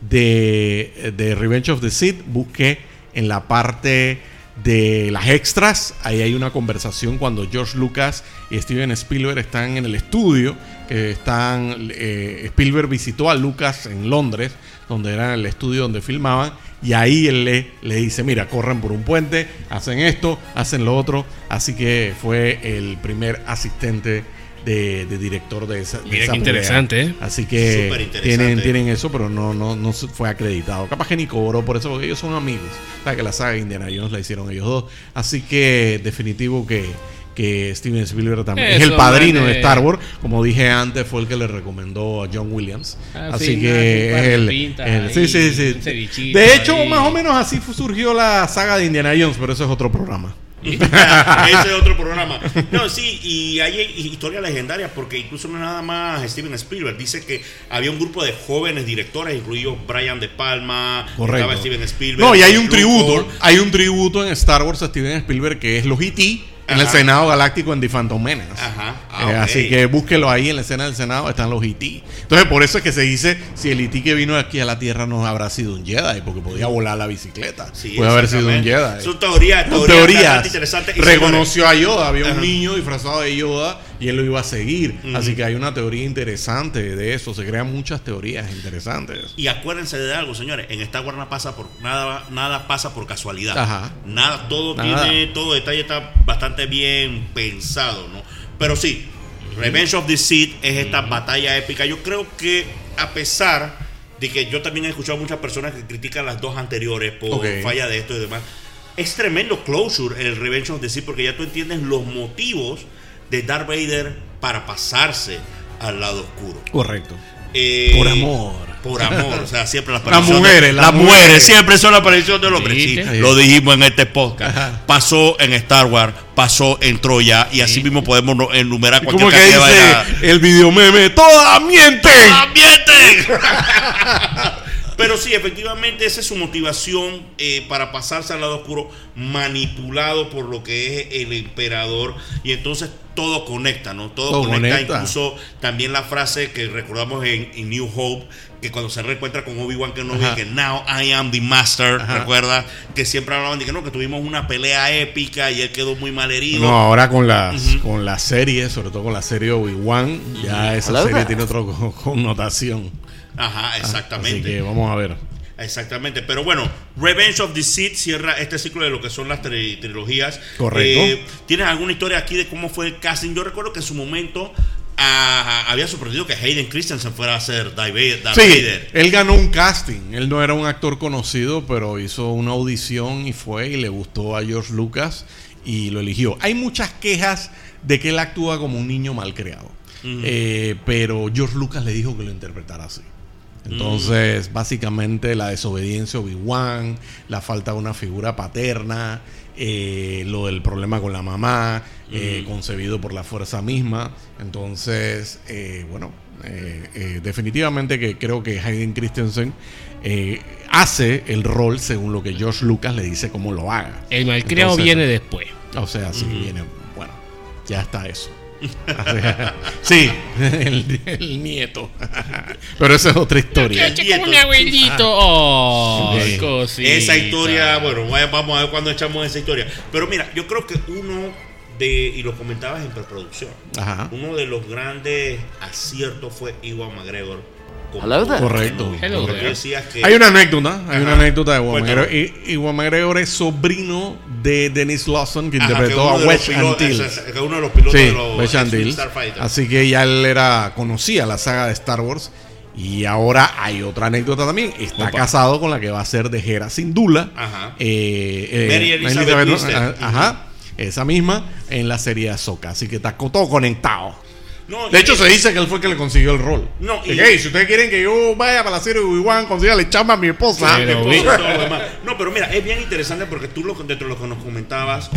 de, de Revenge of the Sith, busque en la parte de las extras, ahí hay una conversación cuando George Lucas y Steven Spielberg están en el estudio, que están, eh, Spielberg visitó a Lucas en Londres, donde era el estudio donde filmaban, y ahí él le, le dice, mira, corren por un puente, hacen esto, hacen lo otro, así que fue el primer asistente de, de director de esa, de
Mira
esa
qué interesante, ¿eh?
Así que tienen, tienen eso, pero no, no, no fue acreditado. Capaz que ni cobró por eso, porque ellos son amigos. La que la saga de Indiana Jones la hicieron ellos dos. Así que definitivo que, que Steven Spielberg también es el padrino
man,
de
eh.
Star Wars. Como dije antes, fue el que le recomendó a John Williams.
Ah,
así
sí,
que es el,
pintas
el-
ahí,
sí, sí, sí. De hecho,
ahí.
más o menos así surgió la saga de Indiana Jones, pero eso es otro programa. [LAUGHS]
Ese es otro programa. No, sí, y hay historias legendarias porque incluso no es nada más Steven Spielberg. Dice que había un grupo de jóvenes directores, incluido Brian De Palma,
Correcto.
Steven Spielberg.
No, y hay un tributo, hay un tributo en Star Wars a Steven Spielberg que es los E.T. en el. Senado Galáctico en The Phantom Menace.
Ajá.
Eh,
Ah, ok.
Así que búsquelo ahí en la escena del Senado, están los E.T. Entonces, por eso es que se dice, si el E.T. que vino aquí a la Tierra no habrá sido un Jedi, porque podía volar la bicicleta.
Sí,
Puede haber sido un. Jedi.
Son teorías,
Son
teorías. Y
Reconoció a Yoda, había
Ajá.
un niño disfrazado de Yoda y él lo iba a seguir. Así que hay una teoría interesante de eso. Se crean muchas teorías interesantes.
Y acuérdense de algo, señores, en Star Wars no pasa por nada, nada pasa por casualidad.
Ajá.
Nada, todo
Nada.
tiene, todo detalle está bastante bien pensado, ¿no? Pero sí, Revenge of the Sith es esta batalla épica. Yo creo que a pesar de que yo también he escuchado muchas personas que critican las dos anteriores por falla de esto y demás, es tremendo closure el Revenge of the Sith porque ya tú entiendes los motivos de Darth Vader para pasarse al lado oscuro.
Correcto.
Eh,
Por amor.
Por [LAUGHS] amor, o sea, siempre las
Las
apariciones-
mujeres, las
las mujeres,
mujeres.
siempre son la aparición del hombre. Sí, lo dijimos en este podcast.
Ajá.
Pasó en Star Wars, pasó en Troya, y así mismo podemos enumerar
Como
cualquier
que
cantidad de
dice el video meme, todas mienten.
¡Ambiente! [LAUGHS] Pero sí, efectivamente, esa es su motivación eh, para pasarse al lado oscuro, manipulado por lo que es el emperador. Y entonces todo conecta, ¿no? Todo,
Todo
conecta.
conecta.
Incluso también la frase que recordamos en, en New Hope, que cuando se reencuentra con Obi-Wan Kenobi,
Ajá.
que now I am the master,
Ajá.
recuerda que siempre hablaban de que no, que tuvimos una pelea épica y él quedó muy mal herido.
No, ahora con las con la serie, sobre todo con la serie Obi-Wan, ya esa serie tiene otra co- [LAUGHS] connotación.
Ajá,
Así
exactamente.
que vamos a ver.
Exactamente, pero bueno, Revenge of the Sith cierra este ciclo de lo que son las tri- trilogías.
Correcto.
Eh, ¿Tienes alguna historia aquí de cómo fue el casting? Yo recuerdo que en su momento ah, había sorprendido que Hayden Christensen fuera a ser Darth Vader. Darth
Sí,
Vader.
él ganó un casting. Él no era un actor conocido, pero hizo una audición y fue y le gustó a George Lucas y lo eligió. Hay muchas quejas de que él actúa como un niño malcriado. Eh, pero George Lucas le dijo que lo interpretara así. Entonces, básicamente la desobediencia Obi-Wan, la falta de una figura paterna, eh, lo del problema con la mamá, eh, concebido por la fuerza misma. Entonces, eh, bueno, eh, eh, definitivamente que creo que Hayden Christensen eh, hace el rol según lo que George Lucas le dice cómo lo haga.
El malcriado
Entonces,
viene después.
O sea, sí, viene. Bueno, ya está eso. [LAUGHS] sí, el, el nieto. [LAUGHS] Pero esa es otra historia.
Yo
un abuelito. Oh,
Sí.
cosita.
Esa historia, bueno, vamos a ver cuándo echamos esa historia. Pero mira, yo creo que uno de, y lo comentabas en preproducción,
Ajá.
uno de los grandes aciertos fue Iwan McGregor. Como
Hello there.
Correcto.
Hello there.
que
Hay una anécdota, hay una anécdota de Juan. McGregor. Y, y Juan McGregor es sobrino de Dennis Lawson, que
Ajá,
interpretó
que
a
pilotos-
Antilles.
que uno de los pilotos
Sí,
de los
Antilles.
Starfighter.
Así que ya él era conocía la saga de Star Wars. Y ahora hay otra anécdota también. Está
Opa.
casado con la que va a ser de Hera Syndulla.
Ajá.
Eh, eh,
Mary Elizabeth.
Ajá. Esa misma en la serie Ahsoka. Así que está todo conectado.
No,
De hecho, se dice que él fue el que le consiguió el rol.
No, y-
De que, "Hey, si ustedes quieren que yo vaya para la serie de Obi-Wan, consígale chamba a mi esposa.
Pero.
No, pero mira, es bien interesante porque tú lo, dentro de lo que nos comentabas,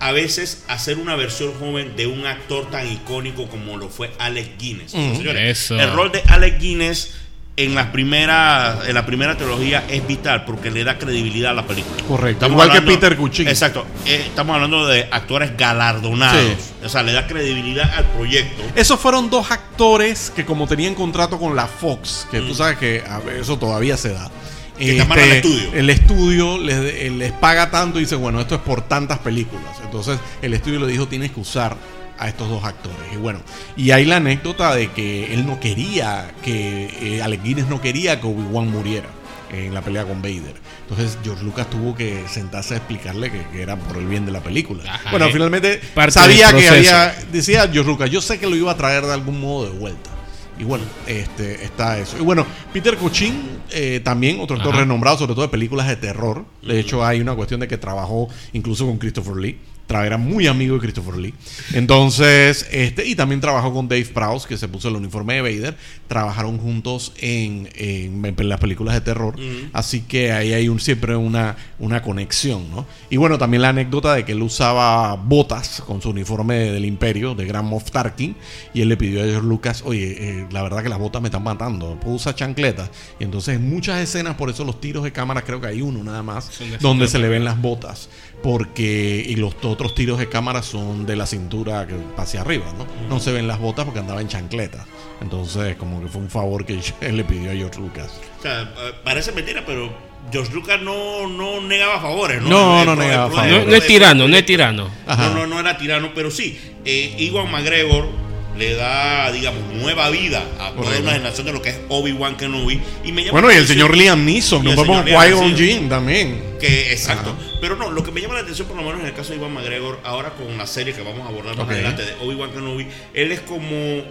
a veces hacer una versión joven de un actor tan icónico como lo fue Alec Guinness. Señores,
Eso.
El rol de Alec Guinness en la primera en la primera trilogía es vital porque le da credibilidad a la película.
Correcto, igual que Peter Cushing.
Exacto. Eh, estamos hablando de actores galardonados.
Sí.
O sea, le da credibilidad al proyecto.
Esos fueron dos actores que como tenían contrato con la Fox, que tú sabes que ver, eso todavía se da.
Mm. Que te amarran el estudio.
El estudio les, eh, les paga tanto y dice, bueno, esto es por tantas películas. Entonces el estudio le dijo, tienes que usar a estos dos actores. Y bueno, y hay la anécdota de que él no quería, que eh, Alec Guinness no quería que Obi-Wan muriera en la pelea con Vader. Entonces George Lucas tuvo que sentarse a explicarle que, que era por el bien de la película.
Ajá,
bueno,
eh,
finalmente sabía que había decía George Lucas, yo sé que lo iba a traer de algún modo de vuelta. Y bueno, este está eso. Y bueno, Peter Cushing eh, también, otro actor
Ajá.
renombrado, sobre todo de películas de terror. De hecho, hay una cuestión de que trabajó incluso con Christopher Lee. Era muy amigo de Christopher Lee. Entonces, este, y también trabajó con Dave Prowse, que se puso el uniforme de Vader. Trabajaron juntos en, en- en las películas de terror. Así que ahí hay un, siempre una, una conexión, ¿no? Y bueno, también la anécdota de que él usaba botas con su uniforme del Imperio, de Grand Moff Tarkin. Y él le pidió a George Lucas, oye, eh, la verdad que las botas me están matando, puedo usar chancletas. Y entonces en muchas escenas, por eso los tiros de cámara, creo que hay uno nada más, donde se le ven las botas. Porque, y los otros tiros de cámara son de la cintura que hacia arriba, ¿no? No se ven las botas porque andaba en chancletas. Entonces, como que fue un favor que él [LAUGHS] le pidió a George Lucas.
O sea, parece mentira, pero George Lucas no, no negaba favores, ¿no?
No,
El-
no
el-
negaba
el-
favores.
No, no es tirano, no es tirano.
Ajá.
No, no, no era tirano, pero sí. Eh, Iwan McGregor le da, digamos, nueva vida a toda
Correcto.
una generación de lo que es Obi-Wan Kenobi. Y me llama
Bueno, y el señor Liam Neeson,
Y
no
el
podemos
señor Liam
Qui-Gon. Jinn también.
Que, exacto.
Ajá.
Pero no, lo que me llama la atención, por lo menos en el caso de Iwan McGregor, ahora con la serie que vamos a abordar más adelante de Obi-Wan Kenobi, él es como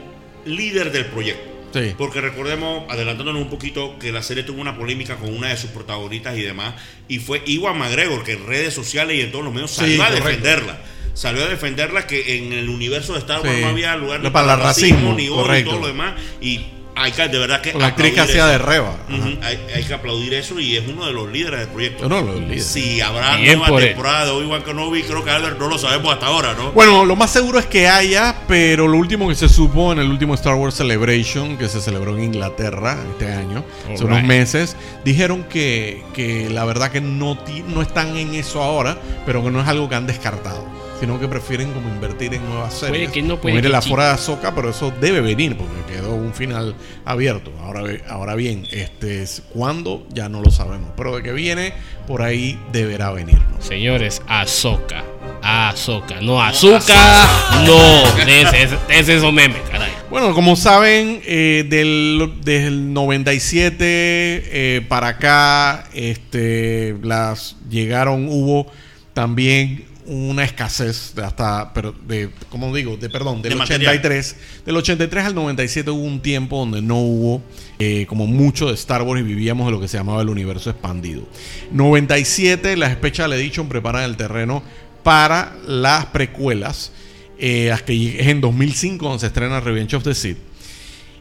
líder del proyecto.
Sí.
Porque recordemos, adelantándonos un poquito, que la serie tuvo una polémica con una de sus protagonistas y demás, y fue Iwan McGregor que en redes sociales y en todos los medios
Sí,
salió a
correcto.
Salió a defenderla que en el universo de Star Wars
Sí.
no había lugar ni
No, para
para,
el
racismo,
racismo,
ni odio y todo lo demás. Y hay que, de verdad que.
La actriz que hacía de. Reba.
Hay, hay que aplaudir eso y es uno de los líderes del proyecto.
Uno de los líderes.
Si habrá
Bien
nueva temporada de Obi-Wan Kenobi, creo que Albert no lo sabemos hasta ahora, ¿no?
Bueno, lo más seguro es que haya, pero lo último que se supo en el último Star Wars Celebration, que se celebró en Inglaterra este año, hace unos meses, dijeron que, que la verdad que no, no están en eso ahora, pero que no es algo que han descartado, sino que prefieren como invertir en nuevas
Puede
series.
que no,
Como
puede
mire la fuera de Ahsoka, pero eso debe venir porque quedó un final abierto. Ahora, ahora bien, este, es- ¿cuándo? Ya no lo sabemos, pero de que viene, por ahí deberá venir. ¿no?
Señores, Azoka. Azoka. No, azúcar. No. Ese es esos memes, caray.
Bueno, como saben, eh, del, desde el 97 eh, para acá, este, las llegaron, hubo también una escasez de hasta, pero de, como digo, de perdón, del
De material.
83, del 83 al 97 hubo un tiempo donde no hubo eh, como mucho de Star Wars y vivíamos de lo que se llamaba el universo expandido. 97, las Special Edition preparan el terreno para las precuelas, eh, es en 2005 donde se estrena Revenge of the Sith.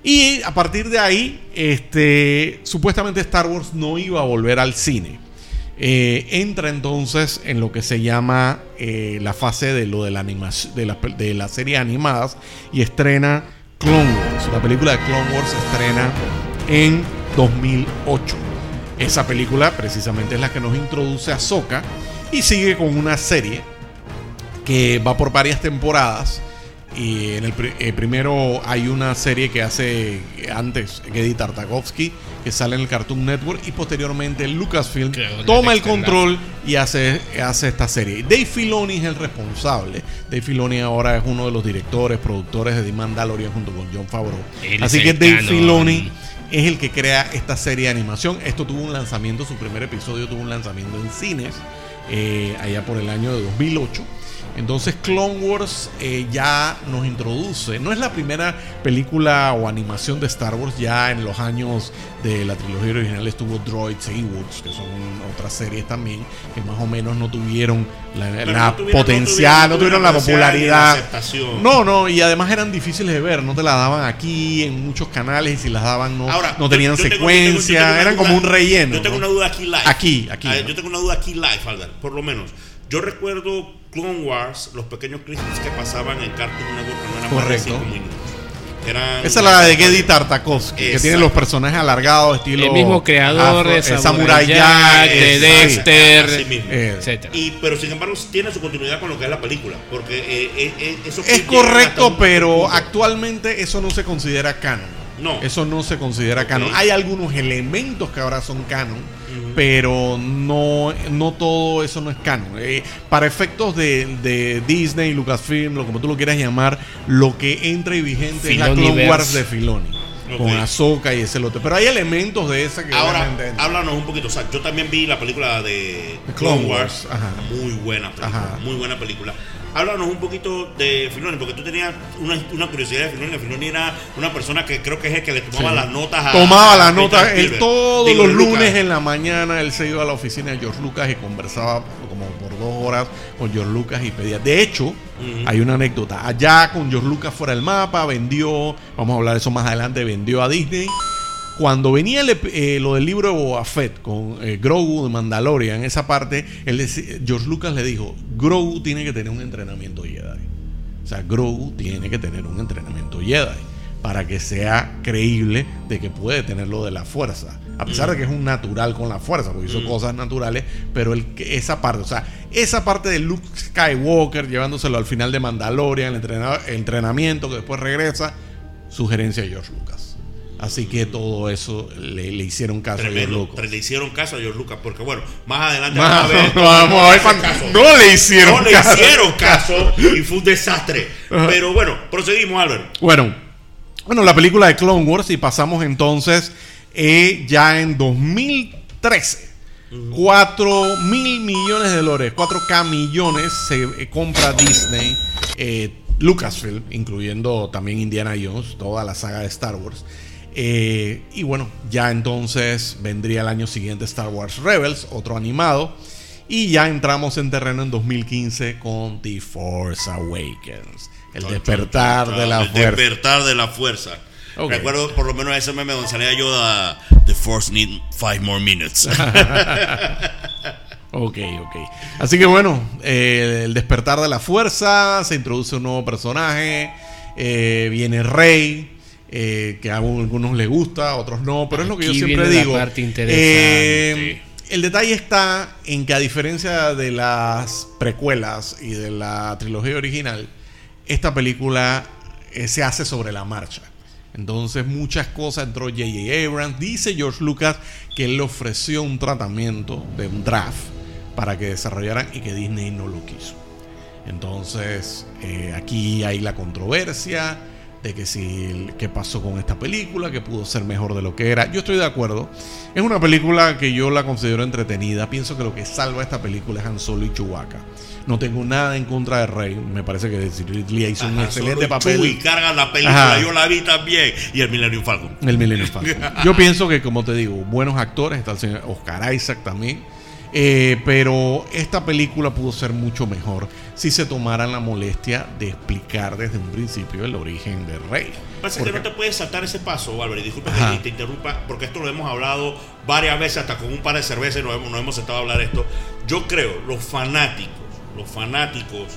Y a partir de ahí, este, supuestamente Star Wars no iba a volver al cine. Eh, entra entonces en lo que se llama eh, la fase de lo de la animación de, la, de las series animadas y estrena Clone Wars. La película de Clone Wars se estrena en 2008. Esa película precisamente es la que nos introduce a Ahsoka y sigue con una serie que va por varias temporadas. Y en el eh, primero hay una serie que hace antes Gedi Tartakovsky, que sale en el Cartoon Network, y posteriormente Lucasfilm toma el control y hace, hace esta serie. Dave Filoni es el responsable. Dave Filoni ahora es uno de los directores, productores de The Mandalorian junto con John Favreau.
Él
Así que Dave
canon.
Filoni es el que crea esta serie de animación. Esto tuvo un lanzamiento, su primer episodio tuvo un lanzamiento en cines eh, allá por el año de 2008. Entonces Clone Wars eh, ya nos introduce, no es la primera película o animación de Star Wars, ya en los años de la trilogía original estuvo Droids e Ewoks, que son otras series también, que más o menos no tuvieron la,
Pero
la
no tuvieron-
potencial, no tuvieron, la popularidad. No, no, y además eran difíciles de ver, no te la daban aquí en muchos canales y si las daban no,
Ahora,
no
yo-
tenían
yo
secuencia,
tengo
eran
duda-
como un relleno.
Yo tengo una duda aquí live.
Aquí, aquí.
Yo tengo una duda aquí live, Albert, por lo menos. Yo recuerdo Clone Wars, los pequeños clips que pasaban en Cartoon Network, que no eran más de
Correcto.
5 minutos. Eran-
Esa es la de Gedi Tartakovsky, que tiene los personajes alargados, estilo.
El mismo creador de Samurai Jack, de
eh,
Dexter,
eh,
etcétera.
Y, pero sin embargo tiene su continuidad con lo que es la película. Porque eh, eh, eh, esos
Es correcto, pero
punto.
actualmente eso no se considera canon.
No.
Eso no se considera canon. Hay algunos elementos que ahora son canon, pero no, no todo eso no es canon. Eh, para efectos de, de Disney, Lucasfilm, lo como tú lo quieras llamar, lo que entra y vigente es la Clone. Wars de Filoni.
Ok.
Con Ahsoka y ese lote. Pero hay elementos de esa que
Ahora, háblanos un poquito. O sea, yo también vi la película de
The
Clone Wars.
Wars, ajá.
Muy buena película.
Ajá.
Muy buena película. Háblanos un poquito de Filoni, porque tú tenías una, una curiosidad de Filoni. Filoni era una persona que creo que es el que le tomaba
Sí.
las notas a.
Tomaba las notas. Él todos
Digo,
los
Lucas.
lunes en la mañana él se iba a la oficina de George Lucas y conversaba como por dos horas con George Lucas y pedía. De hecho, hay una anécdota. Allá con George Lucas fuera del mapa, vendió, vamos a hablar de eso más adelante, vendió a Disney. Cuando venía el eh, lo del libro de Boba Fett con eh, Grogu de Mandalorian, esa parte, él deci- George Lucas le dijo, Grogu tiene que tener un entrenamiento Jedi. O sea, Grogu tiene que tener un entrenamiento Jedi para que sea creíble de que puede tener lo de la fuerza. A pesar de que es un natural con la fuerza, porque hizo cosas naturales, pero el, esa parte, o sea, esa parte de Luke Skywalker llevándoselo al final de Mandalorian, el, el entrenamiento que después regresa, sugerencia de George Lucas. Así que todo eso le, le hicieron caso a George. Lucas.
Le hicieron caso a George Lucas, porque bueno, más adelante
Vamos, [LAUGHS]
vamos a ver.
vamos a ver cuando-
caso.
no le hicieron
No le
caso.
hicieron caso [LAUGHS] y fue un desastre. Pero bueno, proseguimos, Albert.
Bueno, bueno, la película de Clone Wars y pasamos entonces eh, ya en 2013. 4 mil millones de dólares, 4K millones se eh, compra Disney, eh, Lucasfilm, incluyendo también Indiana Jones, toda la saga de Star Wars. Eh, y bueno, ya entonces vendría el año siguiente Star Wars Rebels, otro animado. Y ya entramos en terreno en 2015 con The Force Awakens. El despertar de la
El
fuerza.
despertar de la fuerza.
Ok.
Recuerdo por lo menos ese meme donde salía yo a The Force need five more minutes. [LAUGHS]
Ok, ok. Así que bueno, eh, el despertar de la fuerza, se introduce un nuevo personaje, eh, viene Rey, eh, que a algunos les gusta, a otros no, pero es lo que yo siempre
viene la
digo.
parte interesante.
Eh, el detalle está en que a diferencia de las precuelas y de la trilogía original, esta película eh, se hace sobre la marcha. Entonces muchas cosas entró J.J. Abrams. Dice George Lucas que él le ofreció un tratamiento de un draft para que desarrollaran y que Disney no lo quiso. Entonces eh, aquí hay la controversia de que si qué pasó con esta película, que pudo ser mejor de lo que era. Yo estoy de acuerdo. Es una película que yo la considero entretenida. Pienso que lo que salva esta película es Han Solo y Chewbacca. No tengo nada en contra de Rey. Me parece que Ridley hizo un excelente papel.
Y carga la película,
Ajá.
yo la vi también. Y el Millennium Falcon.
El Millennium Falcon. [LAUGHS] Yo pienso que, como te digo, buenos actores. Está el señor Oscar Isaac también. Eh, pero esta película pudo ser mucho mejor si se tomaran la molestia de explicar desde un principio el origen del rey.
Pasa que
Porque-
no te puedes saltar ese paso, Álvaro. y Disculpa
Ajá.
que te interrumpa, porque esto lo hemos hablado varias veces, hasta con un par de cervezas nos hemos, nos hemos sentado a hablar de esto. Yo creo, los fanáticos, los fanáticos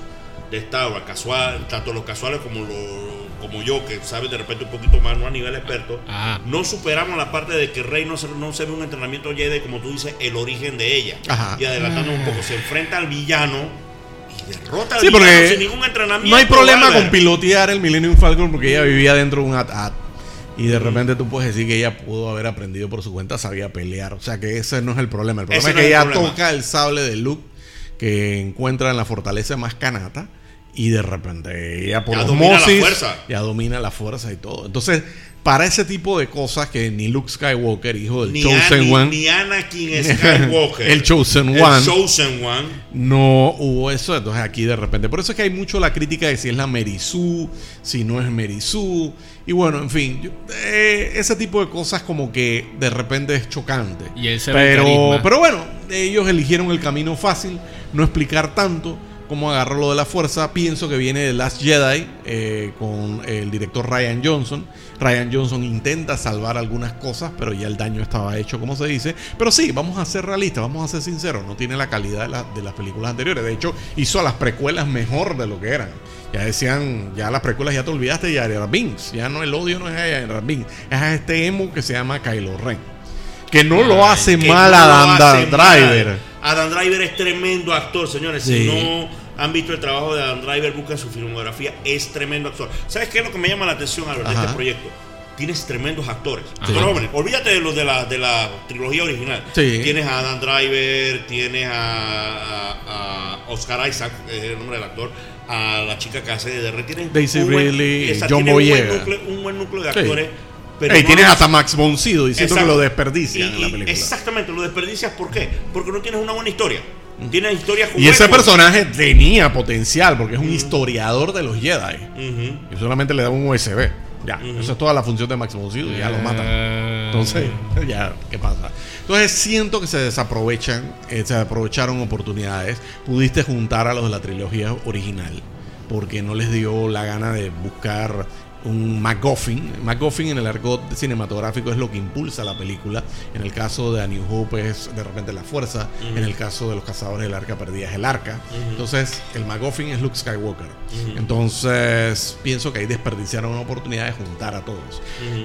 de Star Wars, casual, tanto los casuales como, lo- como yo, que saben de repente un poquito más, no a nivel experto,
Ajá.
no superamos la parte de que Rey no se, no se ve un entrenamiento Jedi, como tú dices, el origen de ella.
Ajá.
Y adelantando un poco, se enfrenta al villano y derrota al
Sí, porque
sin ningún entrenamiento.
no hay problema con pilotear el Millennium Falcon porque ella vivía dentro de un AT-AT. Y de repente tú puedes decir que ella pudo haber aprendido por su cuenta, sabía pelear. O sea que ese no es el problema. El problema
Ese
es
no
que
es el
ella
problema.
toca el sable de Luke que encuentra en la fortaleza más canata. Y de repente ella por
Ya domina la
osmosis
fuerza.
ya domina la fuerza y todo. Entonces, para ese tipo de cosas que ni Luke Skywalker, hijo del
ni,
Chosen
Ani-
One,
ni Anakin [LAUGHS] Skywalker.
El [LAUGHS] Chosen
El
One.
Chosen One.
no hubo eso, entonces aquí de repente. Por eso es que hay mucho la crítica de si es la Merizú, si no es Merizú. Y bueno, en fin, yo- eh, ese tipo de cosas como que de repente es chocante.
Y él se ve
pero, pero bueno, ellos eligieron el camino fácil, no explicar tanto cómo agarró lo de la fuerza. Pienso que viene de Last Jedi eh, con el director Ryan Johnson. Ryan Johnson intenta salvar algunas cosas, pero ya el daño estaba hecho, como se dice. Pero sí, vamos a ser realistas, vamos a ser sinceros, no tiene la calidad de, la- de las películas anteriores. De hecho, hizo a las precuelas mejor de lo que eran. Ya decían, ya las precuelas ya te olvidaste de Jar Binks. Ya no, el odio no es a Jar Binks, es a este emo que se llama Kylo Ren. Que no lo hace mal
no
a Driver.
mal. Adam Driver es tremendo actor, señores.
Sí.
Si no han visto el trabajo de Adam Driver, buscan su filmografía. Es tremendo actor. ¿Sabes qué es lo que me llama la atención, de
Ajá.
este proyecto? Tienes tremendos actores.
Sí.
Jóvenes, olvídate de los de la, de la trilogía original.
Sí.
Tienes a Adam Driver, tienes a, a- a Oscar Isaac, es el nombre del actor, a la chica que hace de R. Tienes
Daisy
un buen-
Ridley, John
tienes un buen
Boyega.
núcleo- Un buen núcleo de
Sí.
Pero
Ey,
no
tienes hasta Max Boncido diciendo que lo desperdician
Y-
en la
y-
película.
Exactamente, lo desperdicias ¿por qué? Porque no tienes una buena historia. Tienes historias
Y ese personaje tenía potencial porque es un historiador de los Jedi. Y solamente le da un USB. Ya, eso es toda la función de Max Boncido y ya lo matan.
Ah.
Entonces, [LAUGHS] ya, ¿qué pasa? Entonces siento que se desaprovechan, eh, se aprovecharon oportunidades. Pudiste juntar a los de la trilogía original porque no les dio la gana de buscar un MacGuffin. MacGuffin en el argot cinematográfico es lo que impulsa la película. En el caso de A New Hope es de repente la fuerza. En el caso de los cazadores del arca perdida es el arca. Entonces, el MacGuffin es Luke Skywalker. Entonces, pienso que ahí desperdiciaron una oportunidad de juntar a todos.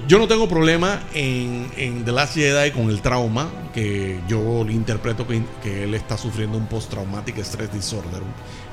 Yo no tengo problema en, en The Last Jedi con el trauma, que yo le interpreto que, que él está sufriendo un post-traumatic stress disorder.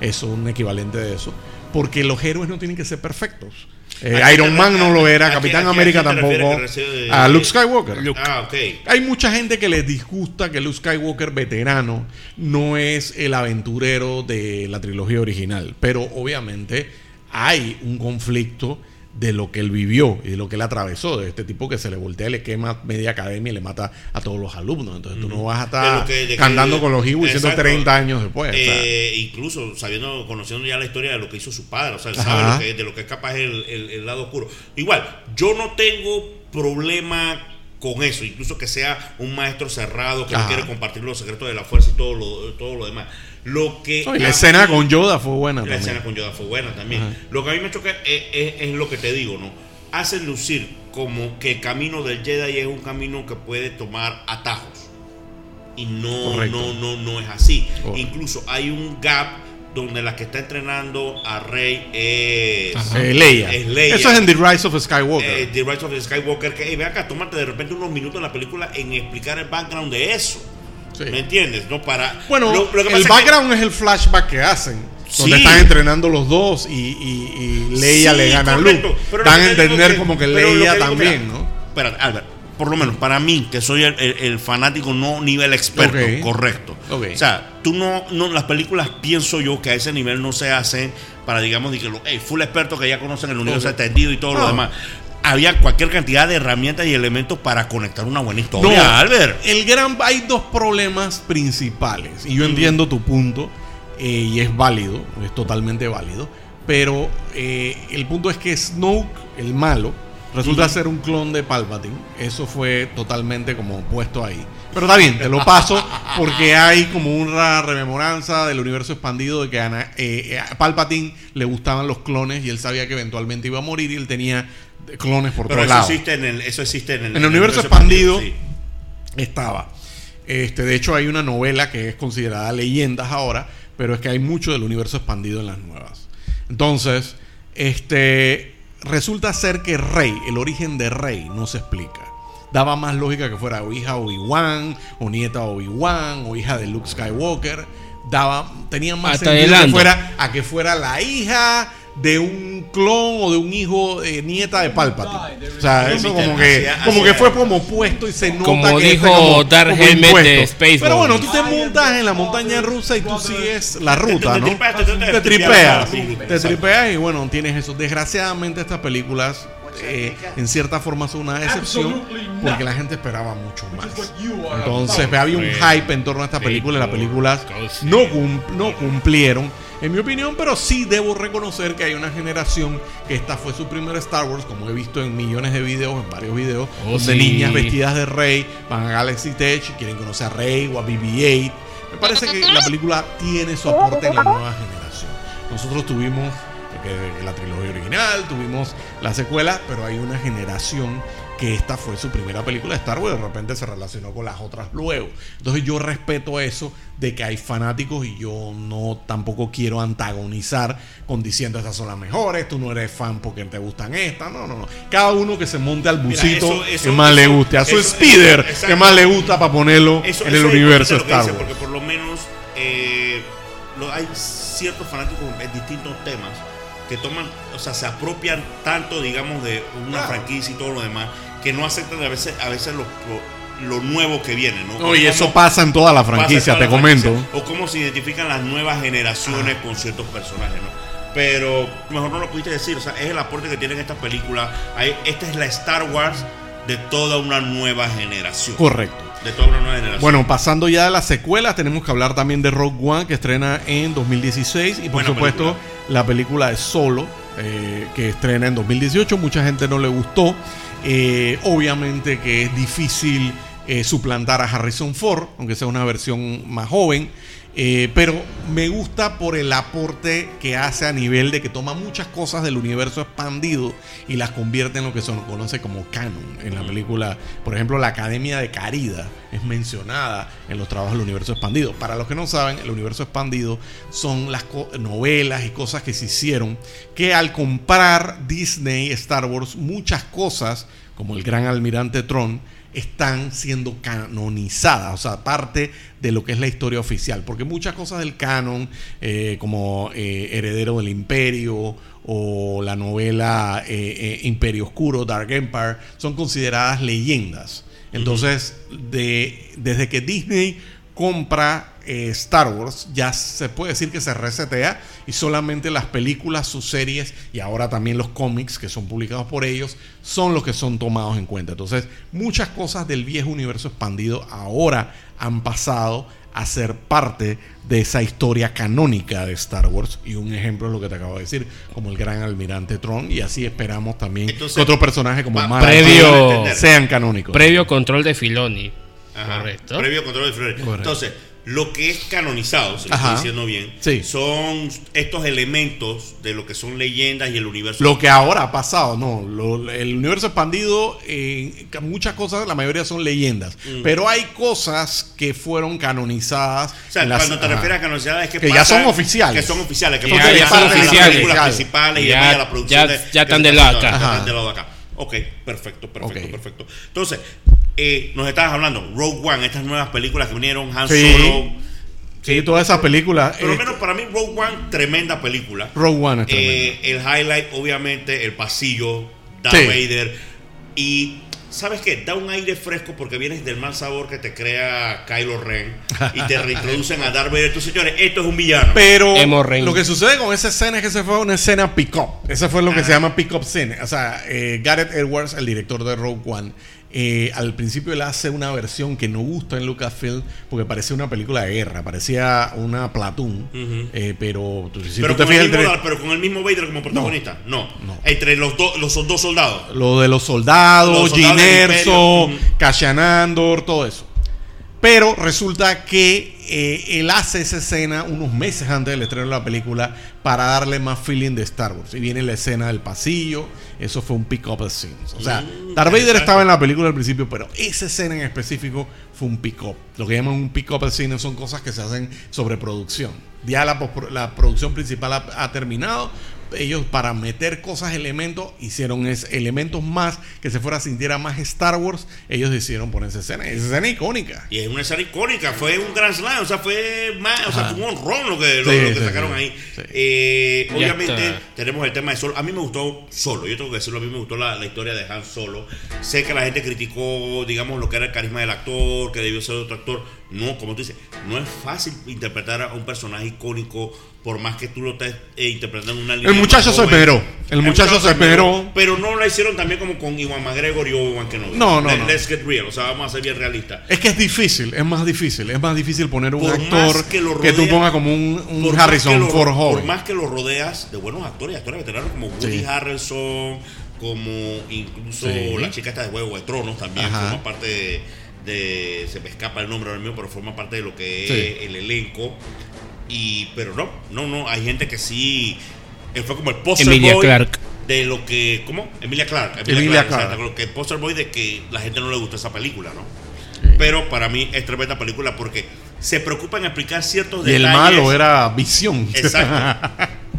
Es un equivalente de eso. Porque los héroes no tienen que ser perfectos. Eh,
¿A quién
Iron Man no lo era, Capitán América
refieres
tampoco. A Luke Skywalker.
Ah, ok.
Hay mucha gente que les disgusta que Luke Skywalker veterano no es el aventurero de la trilogía original, pero obviamente hay un conflicto de lo que él vivió y de lo que él atravesó, de este tipo que se le voltea, le quema media academia y le mata a todos los alumnos. Entonces tú no vas a estar
que- de que-
andando con los Ewoks siendo
Exacto.
30 años después.
Eh, incluso sabiendo, conociendo ya la historia de lo que hizo su padre, o sea, él sabe lo que- de lo que es capaz el, el- el lado oscuro. Igual, yo no tengo problema con eso, incluso que sea un maestro cerrado que no quiere compartir los secretos de la fuerza y todo lo, todo lo demás. Lo que
No, y la escena
mí-
con Yoda fue buena
la
también.
escena con Yoda fue buena también. Lo que a mí me choca es, es- es lo que te digo, ¿no? Hace lucir como que el camino del Jedi es un camino que puede tomar atajos. Y no,
Correcto.
no, no, no es así.
Correcto.
Incluso hay un gap donde la que está entrenando a Rey es,
Eh, Leia.
es Leia.
Eso es en The Rise of Skywalker.
Eh, The Rise of Skywalker. Que, hey, ve acá, tómate de repente unos minutos en la película en explicar el background de eso.
Sí.
¿Me entiendes? No para.
Bueno,
lo- lo que pasa
el
es que-
background es el flashback que hacen. Donde
Sí.
están entrenando los dos y, y- y Leia
Sí,
le gana a Luke. Dan a entender
que-
como que Leia
que digo,
también,
mira,
¿no?
Espérate, Albert, por lo menos para mí, que soy el, el- el fanático no nivel experto, correcto. O sea, tú no, no, las películas pienso yo que a ese nivel no se hacen para, digamos, de que lo, hey, full experto que ya conocen el universo
Ok.
extendido y todo lo demás. Había cualquier cantidad de herramientas y elementos para conectar una buena historia,
No,
Albert.
El gran, hay dos problemas principales. Y yo entiendo tu punto. eh, y es válido. Es totalmente válido. Pero eh, el punto es que Snoke, el malo, resulta ser un clon de Palpatine. Eso fue totalmente como puesto ahí. Pero está bien, te lo paso porque hay como una rememoranza del universo expandido de que a Ana- eh, eh, a Palpatine le gustaban los clones y él sabía que eventualmente iba a morir y él tenía clones por
Pero
todos
eso
lados
existe en el, eso existe en el,
En el universo expandido,
sí.
estaba. Este, de hecho, hay una novela que es considerada leyendas ahora, pero es que hay mucho del universo expandido en las nuevas. Entonces, este, resulta ser que Rey, el origen de Rey, no se explica. Daba más lógica que fuera o hija Obi-Wan, o nieta Obi-Wan, o hija de Luke Skywalker. Daba, tenía más
Hasta
sentido que fuera a que fuera la hija de un clon o de un hijo eh, nieta de Palpatine. O sea, eso como que, como que fue como puesto y se nota
Como
que
dijo
como-
Darth
como
Helmet de Spaceballs.
Pero bueno, tú te montas en la montaña rusa y tú sigues la ruta, ¿no?
te- tripeas,
te tripeas y bueno, tienes eso. Desgraciadamente estas películas eh, en cierta forma son una excepción porque la gente esperaba mucho más. Entonces había un hype en torno a esta película y las películas no, cum- no cumplieron, en mi opinión, pero sí debo reconocer que hay una generación que esta fue su primer Star Wars, como he visto en millones de videos, en varios videos,
Oh,
donde
sí.
niñas vestidas de Rey van a Galaxy Tech y quieren conocer a Rey o a BB-8. Me parece que la película tiene su aporte en la nueva generación. Nosotros tuvimos que la trilogía original, tuvimos la secuela, pero hay una generación que esta fue su primera película de Star Wars, de repente se relacionó con las otras luego. Entonces yo respeto eso de que hay fanáticos y yo no tampoco quiero antagonizar con diciendo estas son las mejores, tú no eres fan porque te gustan estas, no, no, no. Cada uno que se monte al busito
eso- eso-
que más le guste, a su speeder que más le gusta para ponerlo en el universo de Star Wars.
Porque por lo menos eh, lo- hay ciertos fanáticos en distintos temas que toman, o sea, se apropian tanto, digamos, de una
Claro.
franquicia y todo lo demás, que no aceptan a veces, a veces lo, lo- lo nuevo que viene, ¿no?
No, y eso pasa en toda la franquicia,
toda
te
la
comento.
franquicia, O cómo se identifican las nuevas generaciones con ciertos personajes, ¿no? Pero mejor no lo pudiste decir, o sea, es el aporte que tienen estas películas. Esta es la Star Wars de toda una nueva generación.
Correcto.
De toda una nueva generación.
Bueno, pasando ya a las secuelas, tenemos que hablar también de Rogue One, que estrena en 2016. Y por
Buena
supuesto,
película.
la película de Solo, eh, que estrena en 2018. Mucha gente no le gustó. Eh, obviamente que es difícil eh, suplantar a Harrison Ford, aunque sea una versión más joven. Eh, pero me gusta por el aporte que hace a nivel de que toma muchas cosas del universo expandido y las convierte en lo que se conoce como canon. En la película, por ejemplo, la Academia de Carida es mencionada en los trabajos del universo expandido. Para los que no saben, el universo expandido son las novelas y cosas que se hicieron que al comprar Disney, Star Wars, muchas cosas, como el Gran Almirante Tron, están siendo canonizadas, o sea, parte de lo que es la historia oficial, porque muchas cosas del canon, eh, como eh, Heredero del Imperio o la novela eh, Imperio Oscuro, Dark Empire, son consideradas leyendas. Entonces, de, desde que Disney compra eh, Star Wars ya se puede decir que se resetea y solamente las películas, sus series y ahora también los cómics que son publicados por ellos son los que son tomados en cuenta. Entonces, muchas cosas del viejo universo expandido ahora han pasado a ser parte de esa historia canónica de Star Wars. Y un ejemplo es lo que te acabo de decir, como el gran almirante Tron. Y así esperamos también
Entonces,
que otros personajes como Mara
previo-
sean canónicos.
Previo control de Filoni.
Ajá,
Correcto.
Previo control de Flores.
Correcto.
Entonces, lo que es canonizado, lo
Ajá.
estoy diciendo bien,
Sí.
son estos elementos de lo que son leyendas y el universo.
Lo que ahora ha pasado, no. Lo- el universo expandido, eh, muchas cosas, la mayoría son leyendas. Pero hay cosas que fueron canonizadas.
Mm. o sea,
las-
cuando te
ajá.
refieres a canonicidad es que,
Que ya
pasan-
son oficiales.
Que son oficiales, que
Ya,
pasan
ya
de
son
parte de las
oficiales.
películas
Oficiales.
principales y
Ya-
demás de la producción.
ya-
de-
ya están
se
del
está
acá.
ya están del lado de acá. Ok, perfecto, perfecto, perfecto. Entonces, eh, nos estabas hablando, Rogue One, estas nuevas películas que vinieron, Han
Sí.
Solo.
Sí, todas esas películas.
Por lo
eh,
menos para mí, Rogue One, tremenda película.
Rogue One es tremenda.
Eh, el highlight, obviamente, el pasillo, Darth
Sí.
Vader. Y, ¿sabes qué? Da un aire fresco porque vienes del mal sabor que te crea Kylo Ren y te reintroducen a Darth Vader. Entonces, señores, esto es un villano.
Pero lo que sucede con esa escena es que se fue una escena pick-up. Ese fue lo que se llama pick-up scene. O sea, eh, Gareth Edwards, el director de Rogue One, eh, al principio él hace una versión que no gusta en Lucasfilm porque parecía una película de guerra, parecía una Platoon. eh, pero tú- si
pero,
tú te
con el mismo,
entre-
pero con el mismo Vader como protagonista. No.
no.
Entre los, dos los dos soldados.
lo de los soldados,
Los soldados
Gin
del
Erso,
Imperio. Ujú.
Cassian Andor, todo eso. Pero resulta que eh, él hace esa escena unos meses antes del estreno de la película para darle más feeling de Star Wars. Y viene la escena del pasillo, eso fue un pick-up scene. O sea, Darth Vader estaba en la película al principio, pero esa escena en específico fue un pick-up. Lo que llaman un pick-up scene son cosas que se hacen sobre producción. Ya la, producción principal ha, ha terminado. Ellos para meter cosas, elementos, hicieron es, elementos más que se fuera sintiera más Star Wars. Ellos decidieron poner esa escena. Esa escena icónica.
Y es una escena icónica, fue un Grand Slam, o sea, fue más, o sea, fue un honrón lo que, lo,
Sí,
lo que
sí,
sacaron
sí.
ahí.
Sí.
Eh, obviamente
está.
tenemos el tema de Solo. A mí me gustó Solo, yo tengo que decirlo, a mí me gustó la, la historia de Han Solo. Sé que la gente criticó, digamos, lo que era el carisma del actor, que debió ser otro actor. No, como tú dices, no es fácil interpretar a un personaje icónico por más que tú lo estés eh, interpretando en una línea.
El muchacho se esmeró. El muchacho se esmeró.
Pero no lo hicieron también como con Iwan McGregor y Obi-Wan Kenobi.
No, no,
Let-
no.
Let's get real, o sea, vamos a ser bien realistas.
Es que es difícil, es más difícil. Es más difícil poner un
Por
actor
que
tú pongas como un, un Harrison
lo-
Ford
Por más que lo rodeas de buenos actores y actores veteranos como Woody
Sí.
Harrelson, como incluso
Sí.
la chica esta de Juego de Tronos también forma parte de, de- se me escapa el nombre ahora mismo, pero forma parte de lo que es
Sí.
el elenco. Y pero no, no, no, hay gente que sí él fue como el poster
Emilia
boy de lo que ¿cómo? Emilia Clark,
Emilia
exacto,
Clarke.
lo que el poster boy de que la gente no le gustó esa película, ¿no? Pero para mí es tremenda película porque se preocupa en explicar ciertos
Y el
detalles.
malo era visión.
Exacto.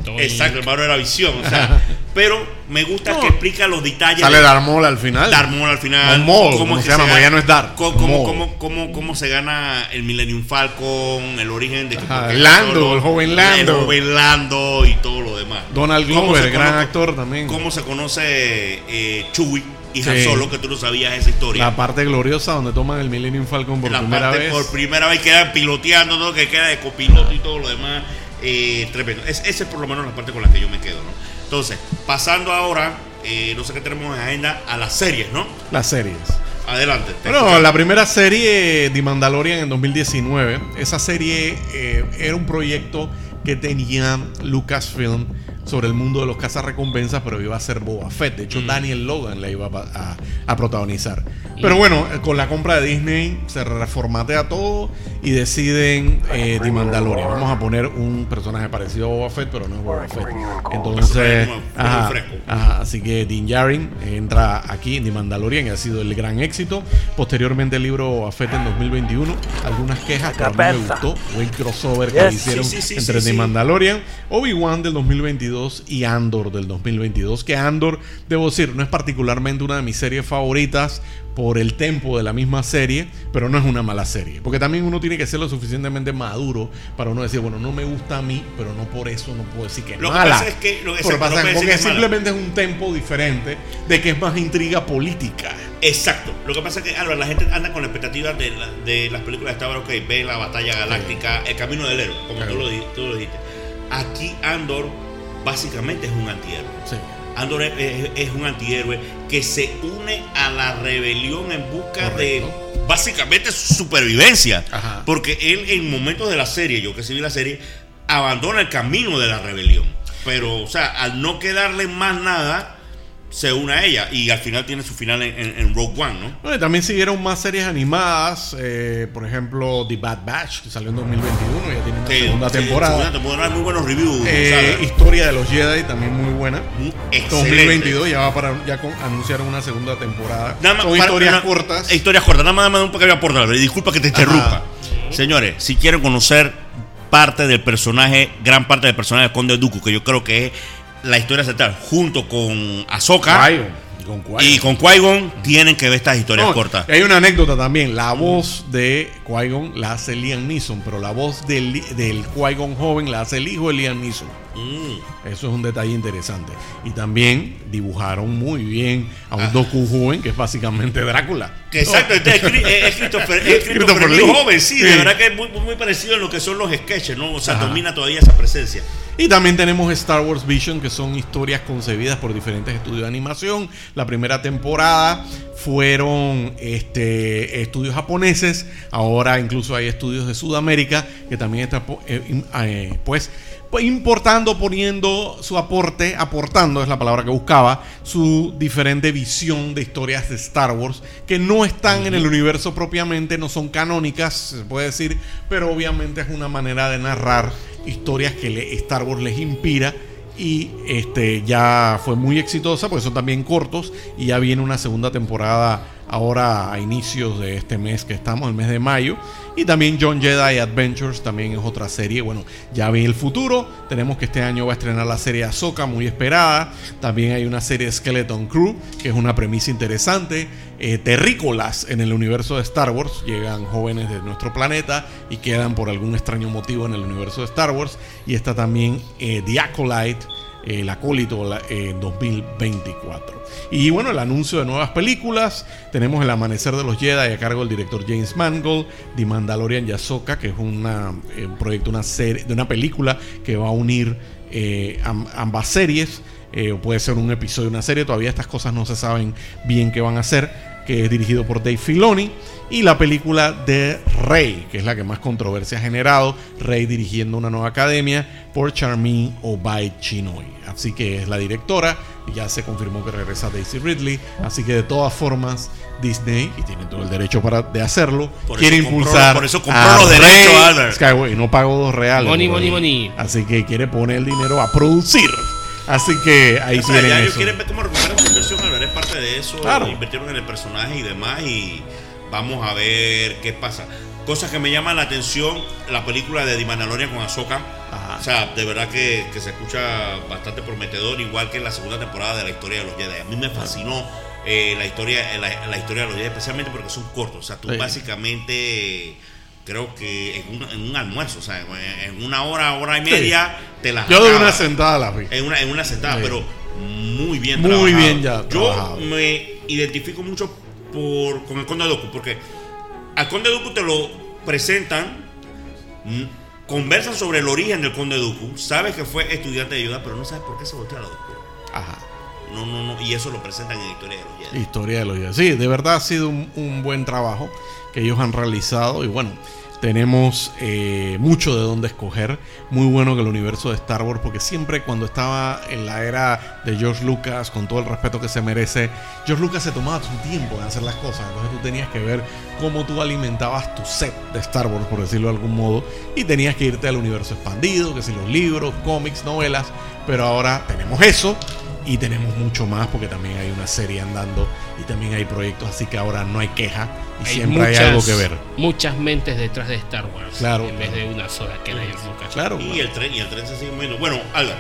[LAUGHS] Exacto, el malo era visión. O sea, [LAUGHS] pero me gusta
No.
que explica los detalles.
Sale
de
Darth Maul al final.
Darth Maul al final.
O Maul,
cómo
como
es
se llama,
gana-
ya no es Darth,
Cómo, cómo, cómo, cómo- cómo se gana el Millennium Falcon, el origen de
Ajá, Lando, el joven Lando.
El joven Lando y todo lo demás.
Donald Glover,
se
gran
cono-
actor también.
Cómo se conoce eh, Chewie y Han
Sí.
Solo, que tú no sabías esa historia.
La parte gloriosa donde toman el Millennium Falcon por
la
primera
parte
vez.
por primera vez quedan piloteando, todo que queda de copiloto y todo lo demás. Eh, tremendo. Es, esa es por lo menos la parte con la que yo me quedo, ¿no? Entonces, pasando ahora, eh, no sé qué tenemos en agenda, a las series, ¿no?
Las series.
Adelante. te
Bueno, la primera serie The Mandalorian en 2019. Esa serie eh, era un proyecto que tenía Lucasfilm sobre el mundo de los cazarrecompensas, pero iba a ser Boba Fett. De
Mm.
hecho, Daniel Logan la iba a, a- a protagonizar. Pero bueno, eh, con la compra de Disney se reformatea todo y deciden eh, The Mandalorian. Vamos a poner un personaje parecido a Boba Fett, pero no es Boba Fett. Entonces, ajá. Ajá, así que Din Djarin entra aquí en The Mandalorian y ha sido el gran éxito. Posteriormente el libro Boba Fett en 2021. Algunas quejas, pero a mí me gustó. Buen crossover que
Yes.
hicieron
Sí, sí, sí,
entre
sí,
The. Mandalorian, Obi-Wan del 2022 y Andor del 2022. Que Andor, debo decir, no es particularmente una de mis series favoritas por el tempo de la misma serie, pero no es una mala serie. Porque también uno tiene que ser lo suficientemente maduro para uno decir, bueno, no me gusta a mí, pero no por eso no puedo decir que es
Lo que pasa es que- lo que- lo que
porque
que es
simplemente es un tempo diferente de que es más intriga política.
Exacto. Lo que pasa es que, Álvaro, la gente anda con la expectativa de, la- de las películas de Star Wars, ok, ve la batalla galáctica, el camino del héroe, como
Claro.
tú, lo, tú lo dijiste. Aquí Andor básicamente es un antihéroe.
Sí.
Andor es, un antihéroe que se une a la rebelión en busca de básicamente su supervivencia.
Ajá.
Porque él en momentos de la serie, yo que sí vi la serie, abandona el camino de la rebelión. Pero, o sea, al no quedarle más nada, se une a ella. Y al final tiene su final en, en- en Rogue One, ¿no?
Bueno, y también siguieron más series animadas, eh, por ejemplo, The Bad Batch, que salió en 2021, ya tiene una
Sí,
segunda
sí,
temporada.
segunda temporada, muy buenos reviews.
Eh. Historia de los Jedi, también muy buena.
Muy excelente.
2022 ya va para ya con- anunciaron una segunda temporada.
Nada más
Son
para-
historias
una-
cortas.
Historias cortas. Nada más dame un pequeño aporte, disculpa que te interrumpa. Señores, si quieren conocer parte del personaje, gran parte del personaje de Conde Dooku, que yo creo que es la historia central, junto con Ahsoka
con
y con Qui-Gon, tienen que ver estas historias
No,
cortas.
Hay una anécdota también. La voz de Qui-Gon la hace Liam Neeson, pero la voz del, del Qui-Gon joven la hace el hijo de Liam Neeson.
Mm.
Eso es un detalle interesante. Y también dibujaron muy bien a un
Ah.
Doku joven, que es básicamente Drácula.
Exacto, este es, es Christopher, es Christopher Lee joven, sí, de
Sí.
verdad que es muy, muy parecido a lo que son los sketches, ¿no? O sea,
Ajá.
domina todavía esa presencia.
Y también tenemos Star Wars Vision, que son historias concebidas por diferentes estudios de animación. La primera temporada fueron este, estudios japoneses, ahora incluso hay estudios de Sudamérica que también están eh, eh, pues, pues, importando, poniendo su aporte, aportando es la palabra que buscaba, su diferente visión de historias de Star Wars, que no están en el universo propiamente, no son canónicas, se puede decir, pero obviamente es una manera de narrar historias que le- Star Wars les inspira y este ya fue muy exitosa porque son también cortos y ya viene una segunda temporada ahora a inicios de este mes que estamos, el mes de mayo. Y también John Jedi Adventures también es otra serie, bueno, ya vi el futuro, tenemos que este año va a estrenar la serie Ahsoka muy esperada, también hay una serie Skeleton Crew que es una premisa interesante, eh, terrícolas en el universo de Star Wars, llegan jóvenes de nuestro planeta y quedan por algún extraño motivo en el universo de Star Wars. Y está también eh, The Acolyte, el acólito eh, en 2024. Y bueno, el anuncio de nuevas películas. Tenemos El Amanecer de los Jedi a cargo del director James Mangold, The Mandalorian y Ahsoka, que es eh, un proyecto, una serie, de una película que va a unir eh, am- ambas series. eh, puede ser un episodio una serie. Todavía estas cosas no se saben bien qué van a hacer. Que es dirigido por Dave Filoni. Y la película de Rey, que es la que más controversia ha generado. Rey dirigiendo una nueva academia por Charmin Obaid Chinoy. Así que es la directora. y Ya se confirmó que regresa Daisy Ridley. Así que de todas formas, Disney, y tiene todo el derecho para, de hacerlo,
Por
quiere
eso compró-
impulsar.
por eso compró
a
los derechos,
Rey
Albert.
Skywalker, y no pagó dos reales.
Money, money, money.
Así que quiere poner el dinero a producir. Así que ahí
O sea,
tienen
ya ellos
eso.
quieren ver cómo recuperan su inversión, Álvaro, es parte de eso.
Claro.
Invirtieron en el personaje y demás. Y vamos a ver qué pasa. Cosas que me llaman la atención: la película de The Mandalorian con.
Ajá.
O sea, de verdad que, que se escucha bastante prometedor, igual que la segunda temporada de la historia de los Jedi. A mí me fascinó eh, la, historia, la, la historia de los Jedi, especialmente porque son cortos. O sea, tú
Sí.
básicamente. Creo que en un, en un almuerzo, o sea, en una hora, hora y media, te las
Yo de una sentada la vi.
en una, en una sentada,
Sí.
pero muy bien
Muy
trabajado.
bien ya
Yo
trabajado.
me identifico mucho por, con el Conde Dooku, porque al Conde Dooku te lo presentan, mm, conversan sobre el origen del Conde Dooku, sabes que fue estudiante de Yoda, pero no sabes por qué se volteó a la oscuro.
Ajá.
No, no, no, y eso lo presentan en la historia de los Jedi.
Historia de los Jedi. Sí, de verdad ha sido un, un buen trabajo ellos han realizado. Y bueno, tenemos eh, mucho de dónde escoger. Muy bueno que el universo de Star Wars, porque siempre cuando estaba en la era de George Lucas, con todo el respeto que se merece, George Lucas se tomaba su tiempo en hacer las cosas. Entonces tú tenías que ver cómo tú alimentabas tu set de Star Wars, por decirlo de algún modo. Y tenías que irte al universo expandido, que si los libros, cómics, novelas. Pero ahora tenemos eso y tenemos mucho más porque también hay una serie andando y también hay proyectos, así que ahora no hay queja y siempre hay algo que ver.
Muchas mentes detrás de Star Wars.
Claro,
En vez de una sola que era George Lucas.
Claro,
Y
claro.
el tren, y el tren se sigue moviendo. Bueno, Álvaro,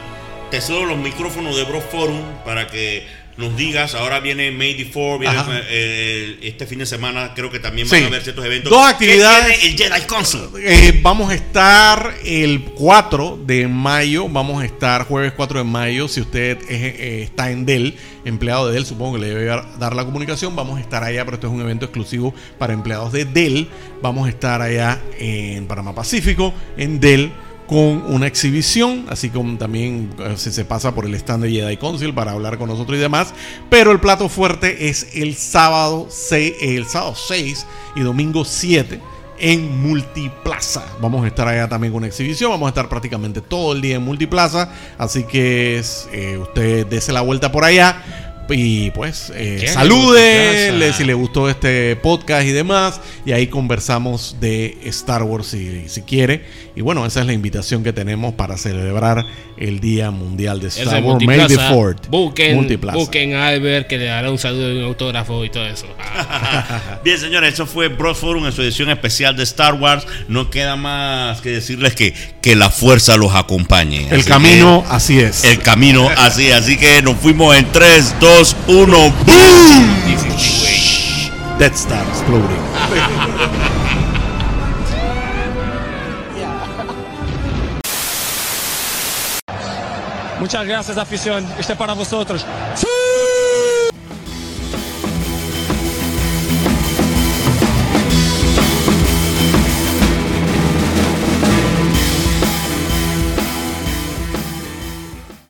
te cedo los micrófonos de Bro Forum para que nos digas. Ahora viene May the 4, viene eh, este fin de semana. Creo que también van
Sí.
a haber ciertos eventos.
Dos
¿Qué
actividades.
el Jedi Council.
Eh, vamos a estar el 4 de mayo, vamos a estar jueves 4 de mayo, si usted es, eh, está en Dell, empleado de Dell, supongo que le debe dar- dar la comunicación, vamos a estar allá, pero esto es un evento exclusivo para empleados de Dell, vamos a estar allá en Panamá Pacífico, en Dell con una exhibición, así como también eh, se pasa por el stand de Jedi Council para hablar con nosotros y demás. Pero el plato fuerte es el sábado 6, el sábado 6 y domingo 7 en Multiplaza. Vamos a estar allá también con una exhibición. Vamos a estar prácticamente todo el día en Multiplaza. Así que eh, usted dese la vuelta por allá. Y pues eh, si le gustó este podcast y demás. Y ahí conversamos de Star Wars si, si quiere. Y bueno, esa es la invitación que tenemos para celebrar el Día Mundial de Star Wars. May the
Multiplaza.
Fourth.
Busquen,
Multiplaza.
busquen a Albert que le dará un saludo y un autógrafo y todo eso. [LAUGHS]
Bien, señores, eso fue Bros Forum en su edición especial de Star Wars. No queda más que decirles que, que la fuerza los acompañe.
El
Así
camino así es.
el camino así. Así que nos fuimos en 3, 2, 1. ¡Boom!
Death Star exploding.
Muchas gracias, afición. Este es para vosotros. ¡Sí!